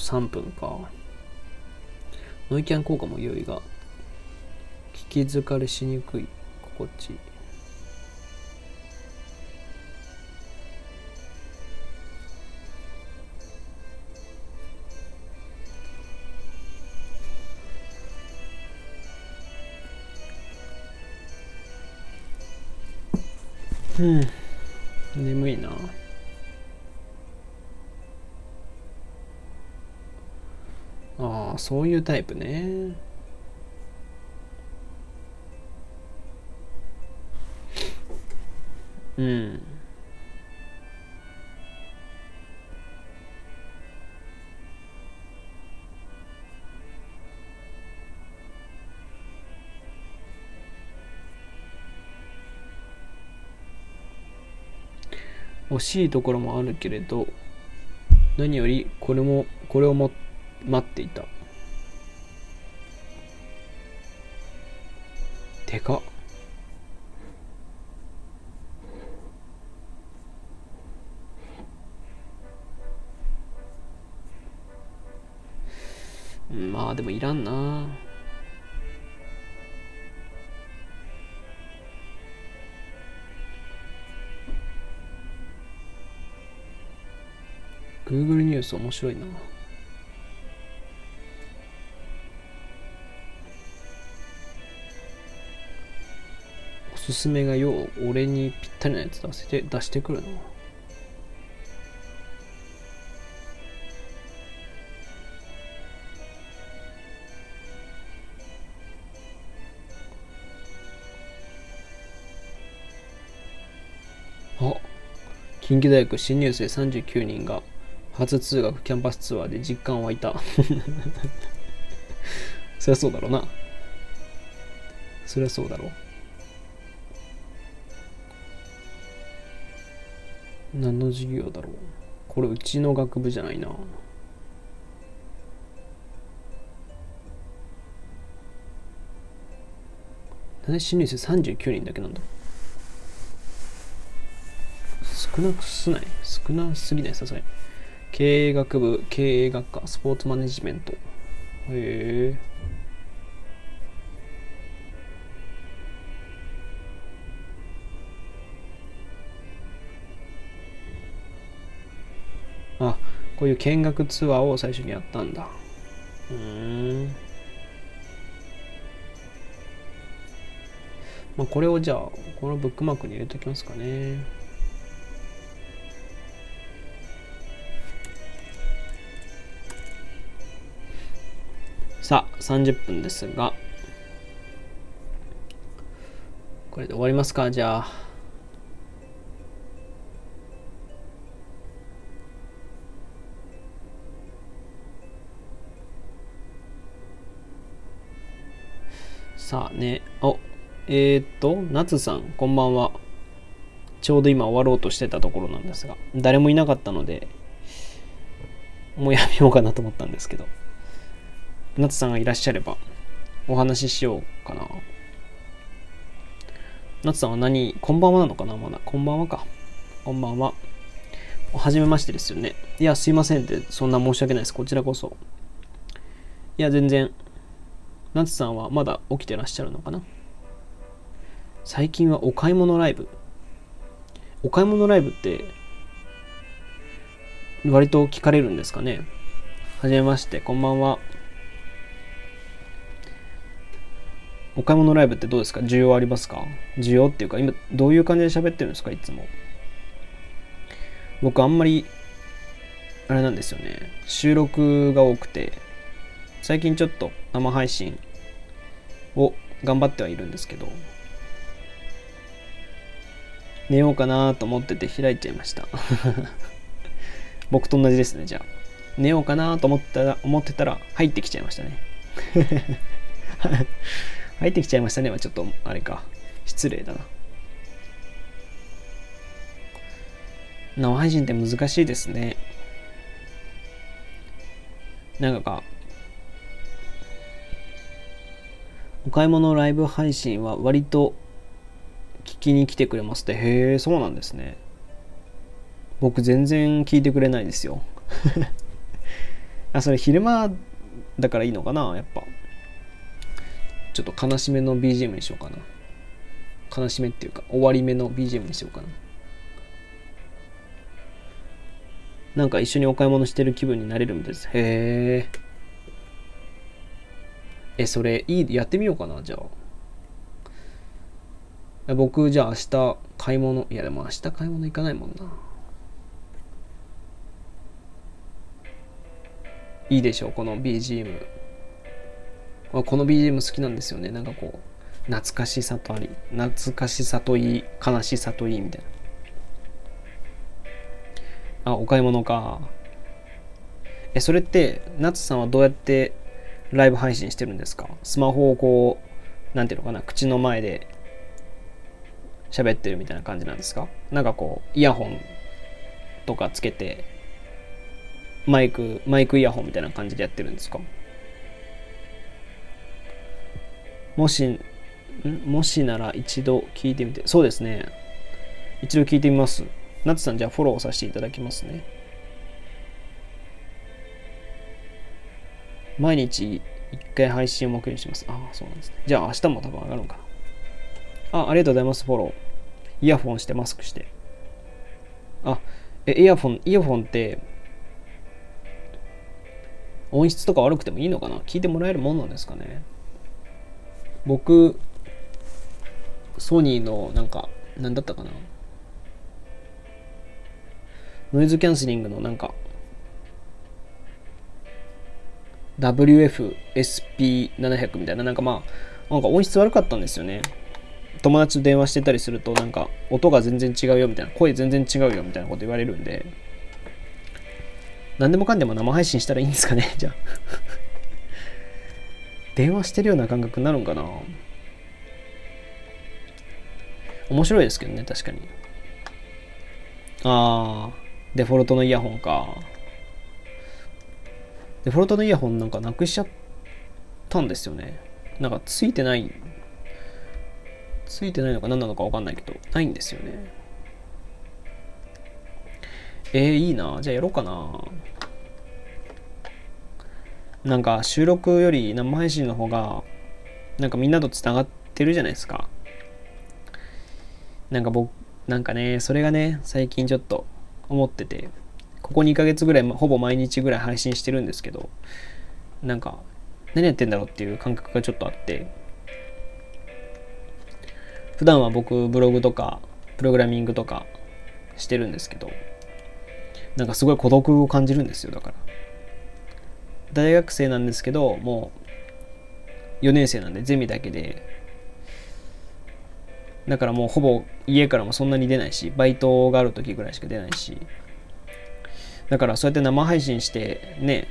3分か。ノイキャン効果も良いが、聞き疲れしにくい、心地いい。うそういうタイプね。うん。惜しいところもあるけれど何よりこれもこれをも待っていたでかっまあでもいらんな Google ニュース面白いな。すすめがよう俺にぴったりなやつ出せて出してくるの。あ近畿大学新入生39人が初通学キャンパスツアーで実感湧いた。そりゃそうだろうな。そりゃそうだろう。何の授業だろう？これうちの学部じゃないな。なんで新入生39人だけなんだ。少なくすない。少なすぎないさすがに経営学部、経営学科、スポーツマネジメント。へえ。こういう見学ツアーを最初にやったんだ。うん。まあ、これをじゃあ、このブックマークに入れておきますかね。さあ、30分ですが、これで終わりますか、じゃあ。さあね、お、えー、っと、夏さん、こんばんは。ちょうど今終わろうとしてたところなんですが、誰もいなかったので、もうやめようかなと思ったんですけど。夏さんがいらっしゃればお話ししようかな。夏さんは何、こんばんはなのかなまだ。こんばんはか。こんばんは。はじめましてですよね。いや、すいませんって、そんな申し訳ないです。こちらこそ。いや、全然。夏さんはまだ起きてらっしゃるのかな？最近はお買い物ライブ。お買い物ライブって、割と聞かれるんですかね？はじめまして、こんばんは。お買い物ライブってどうですか？需要ありますか？需要っていうか、今どういう感じで喋ってるんですか？いつも。僕あんまり、あれなんですよね。収録が多くて、最近ちょっと生配信を頑張ってはいるんですけど、寝ようかなと思ってて開いちゃいました。僕と同じですね、じゃあ。寝ようかなと思ったら、思ってたら入ってきちゃいましたね。入ってきちゃいましたねはちょっとあれか失礼だな生配信って難しいですねなんかお買い物ライブ配信は割と聞きに来てくれますってへえそうなんですね僕全然聞いてくれないですよ あそれ昼間だからいいのかなやっぱちょっと悲しめの BGM にしようかな。悲しめっていうか、終わり目の BGM にしようかな。なんか一緒にお買い物してる気分になれるみたいです。へえ。え、それ、いい、やってみようかな、じゃあ。僕、じゃあ明日買い物、いやでも明日買い物行かないもんな。いいでしょう、この BGM。この BGM 好きなんですよねなんかこう懐かしさとあり懐かしさといい悲しさといいみたいなあお買い物かえそれって夏さんはどうやってライブ配信してるんですか？スマホをこうなんていうのかな？口の前で喋ってるみたいな感じなんですか？なんかこうイヤホンとかつけてマイクマイクイヤホンみたいな感じでやってるんですか？もし、ん？もしなら一度聞いてみて。そうですね。一度聞いてみます。ナツさん、じゃあフォローさせていただきますね。毎日一回配信を目標にします。ああ、そうなんですね。じゃあ明日も多分上がるのかな。あ、ありがとうございます、フォロー。イヤフォンしてマスクして。あ、え、イヤフォン、イヤフォンって、音質とか悪くてもいいのかな？聞いてもらえるもんなんですかね？僕ソニーのなんか何だったかな？ノイズキャンセリングのなんか WFSP700 みたいななんかまあなんか音質悪かったんですよね友達と電話してたりするとなんか音が全然違うよみたいな声全然違うよみたいなこと言われるんで何でもかんでも生配信したらいいんですかねじゃあ 電話してるような感覚になるんかな面白いですけどね、確かに。あー、デフォルトのイヤホンか。デフォルトのイヤホンなんかなくしちゃったんですよね。なんかついてない、ついてないのか何なのかわかんないけど、ないんですよね。えー、いいな。じゃあやろうかな。なんか収録より生配信の方がなんかみんなとつながってるじゃないですかなんか僕なんかねそれがね最近ちょっと思っててここ2ヶ月ぐらいほぼ毎日ぐらい配信してるんですけどなんか何やってんだろうっていう感覚がちょっとあって。普段は僕ブログとかプログラミングとかしてるんですけどなんかすごい孤独を感じるんですよだから。大学生なんですけどもう4年生なんでゼミだけで。だからもうほぼ家からもそんなに出ないしバイトがある時ぐらいしか出ないし。だからそうやって生配信してね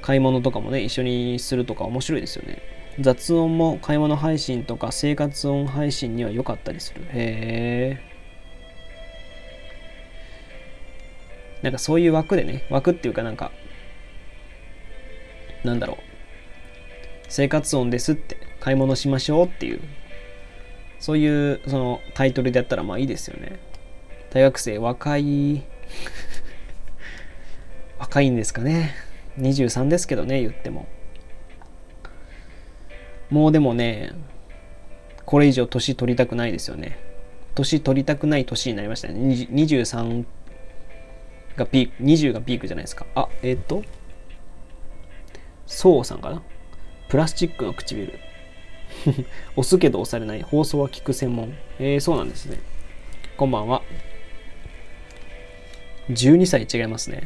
買い物とかもね一緒にするとか面白いですよね。雑音も買い物配信とか生活音配信には良かったりする。へえなんかそういう枠でね枠っていうかなんかなんだろう。生活音ですって買い物しましょうっていう。そういうそのタイトルでやったらまあいいですよね。大学生若い 若いんですかね。23ですけどね言っても。もうでもねこれ以上年取りたくないですよね。年取りたくない年になりましたね。23がピーク20がピークじゃないですか。あえっ、ー、とそうさんかな。プラスチックの唇。押すけど押されない。放送は聞く専門。えー、そうなんですね。こんばんは。12歳違いますね。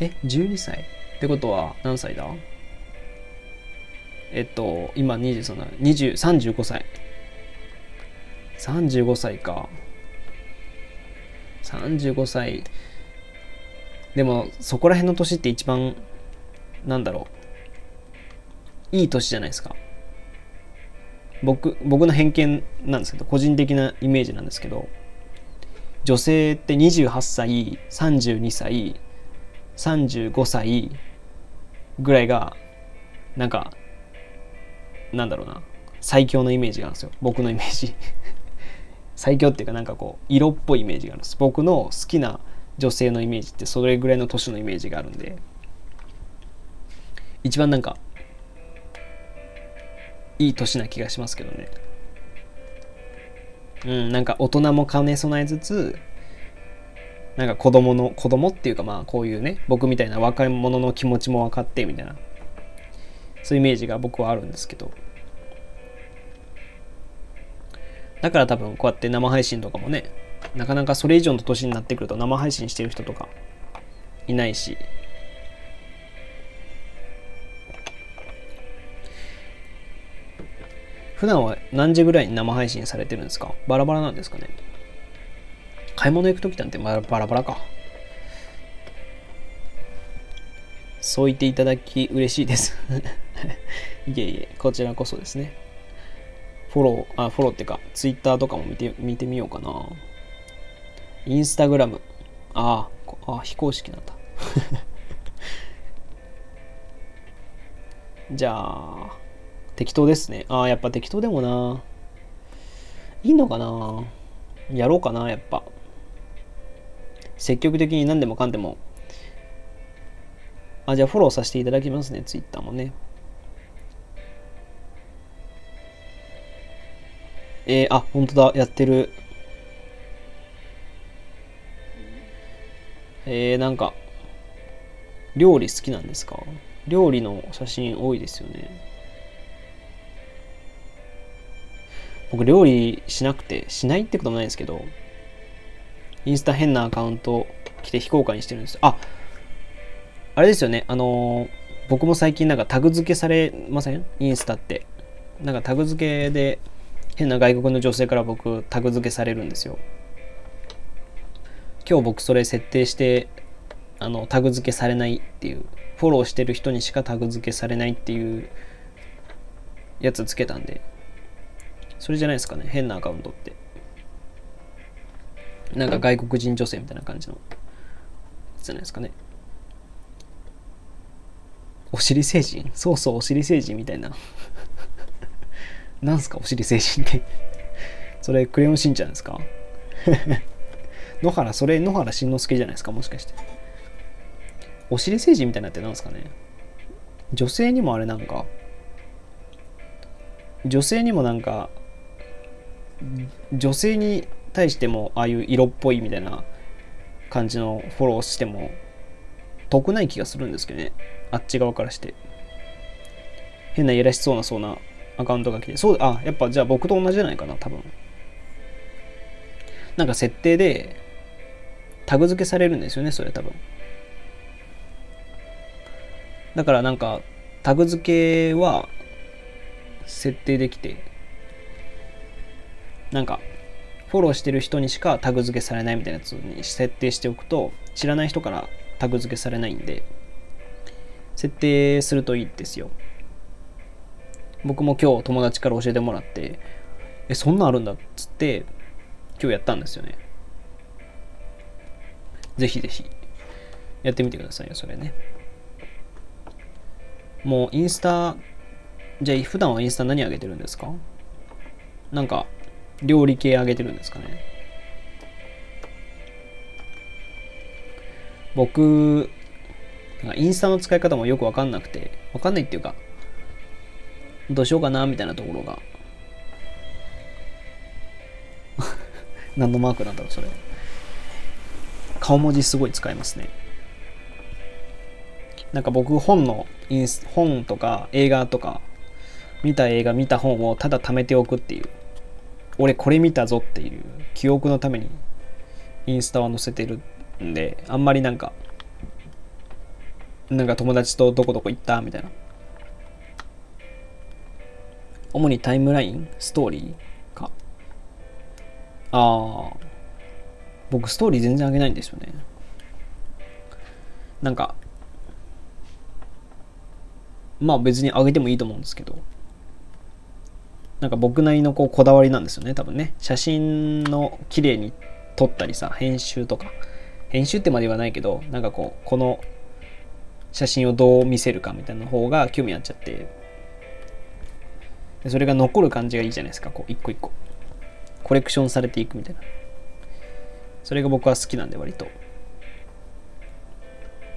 え12歳ってことは何歳だ？えっと今20その20 35歳35歳か。35歳でもそこら辺の年って一番なんだろう。いい年じゃないですか。僕僕の偏見なんですけど個人的なイメージなんですけど。女性って28歳32歳35歳ぐらいがなんかなんだろうな。最強のイメージがあるんですよ。僕のイメージ。最強っていうかなんかこう色っぽいイメージがあるんです。僕の好きな女性のイメージってそれぐらいの年のイメージがあるんで。一番なんかいい年な気がしますけどね。うんなんか大人も兼ね備えつつなんか子供の子供っていうかまあこういうね僕みたいな若い者の気持ちも分かってみたいなそういうイメージが僕はあるんですけど。だから多分こうやって生配信とかもねなかなかそれ以上の年になってくると生配信してる人とかいないし普段は何時ぐらいに生配信されてるんですか？バラバラなんですかね？買い物行く時なんてバラバラか。そう言っていただき嬉しいです いえいえ、こちらこそですね。フォロー、あ、フォローっていうか、ツイッターとかも見て、見てみようかな。インスタグラム。ああ、非公式なんだ。じゃあ、適当ですね。ああ、やっぱ適当でもな。いいのかなやろうかな、やっぱ。積極的に何でもかんでも。あ、じゃあフォローさせていただきますね、ツイッターもね。えー、あ、本当だ、やってる。えー、なんか、料理好きなんですか？料理の写真多いですよね。僕、料理しなくて、しないってこともないんですけど、インスタ変なアカウント来て非公開にしてるんです。ああれですよね。あのー、僕も最近なんかタグ付けされません？インスタって。なんかタグ付けで変な外国の女性から僕タグ付けされるんですよ。今日僕それ設定してあのタグ付けされないっていう。フォローしてる人にしかタグ付けされないっていうやつつけたんで。それじゃないですかね。変なアカウントって。なんか外国人女性みたいな感じの。じゃないですかね。お尻星人？そうそうお尻星人みたいな。なんすかお尻星人って。それクレヨンしんちゃんですか？野原それ野原しんのすけじゃないですか？もしかして。お尻星人みたいなってなんですかね？女性にもあれなんか。女性にもなんか女性に対してもああいう色っぽいみたいな感じのフォローしても得ない気がするんですけどね。あっち側からして。変ないやらしそうなそうなアカウントが来て。そうあやっぱじゃあ僕と同じじゃないかな多分。なんか設定でタグ付けされるんですよねそれ多分。だからなんかタグ付けは設定できて。なんかフォローしてる人にしかタグ付けされないみたいなやつに設定しておくと知らない人からタグ付けされないんで設定するといいですよ。僕も今日友達から教えてもらってえそんなんあるんだっつって今日やったんですよね。ぜひぜひやってみてくださいよそれね。もうインスタじゃあ普段はインスタ何上げてるんですか？なんか料理系上げてるんですかね。僕インスタの使い方もよくわかんなくてわかんないっていうかどうしようかなみたいなところが 何のマークなんだろうそれ。顔文字すごい使いますね。なんか僕本のインス本とか映画とか見た映画見た本をただ貯めておくっていう。俺これ見たぞっていう記憶のためにインスタは載せてるんであんまりなんかなんか友達とどこどこ行ったみたいな。主にタイムラインストーリーか。ああ僕ストーリー全然上げないんですよね。なんかまあ別に上げてもいいと思うんですけど。なんか僕なりのこうこだわりなんですよね多分ね。写真の綺麗に撮ったりさ編集とか。編集ってまではないけどなんかこうこの写真をどう見せるかみたいな方が興味あっちゃって。でそれが残る感じがいいじゃないですかこう一個一個。コレクションされていくみたいな。それが僕は好きなんで割と。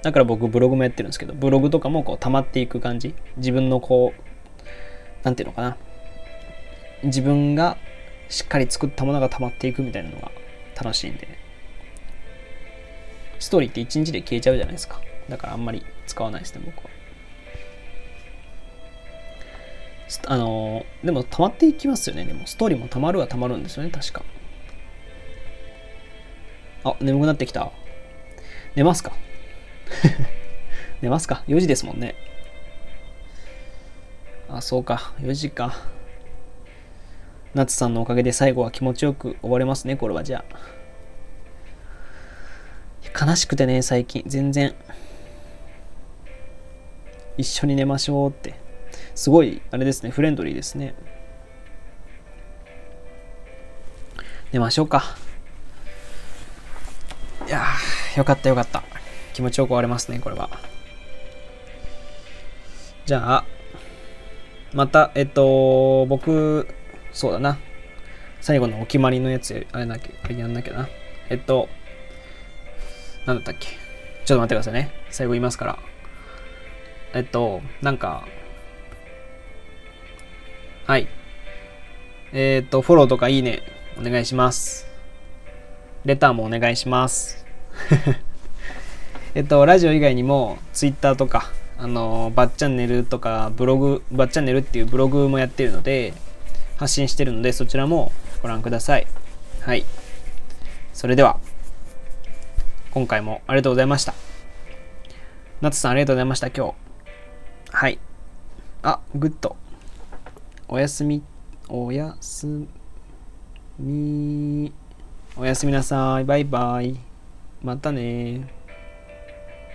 だから僕ブログもやってるんですけどブログとかもこう溜まっていく感じ。自分のこう何ていうのかな。自分がしっかり作ったものが溜まっていくみたいなのが楽しいんで。ストーリーって1日で消えちゃうじゃないですか。だからあんまり使わないですね僕は。あのでも溜まっていきますよね。でもストーリーも溜まるは溜まるんですよね確か。あ眠くなってきた。寝ますか？寝ますか ?4 時ですもんね。あそうか。4時か。夏さんのおかげで最後は気持ちよく終われますね、これはじゃあ。悲しくてね、最近、全然。一緒に寝ましょうって。すごい、あれですね、フレンドリーですね。寝ましょうか。いやー、よかったよかった。気持ちよく終われますね、これは。じゃあ、また、えっと、僕、そうだな。最後のお決まりのやつ、あれだっけ、あれやんなきゃな。えっと、なんだったっけ？ちょっと待ってくださいね。最後言いますから。えっと、なんか、はい。えっと、フォローとかいいね、お願いします。レターもお願いします。えっと、ラジオ以外にも、ツイッターとか、あの、バッチャンネルとか、ブログ、バッチャンネルっていうブログもやってるので、発信してるのでそちらもご覧ください。はい。それでは今回もありがとうございました。夏さんありがとうございました今日。はい。あ good。おやすみおやすみ。おやすみなさい。バイバイ。またね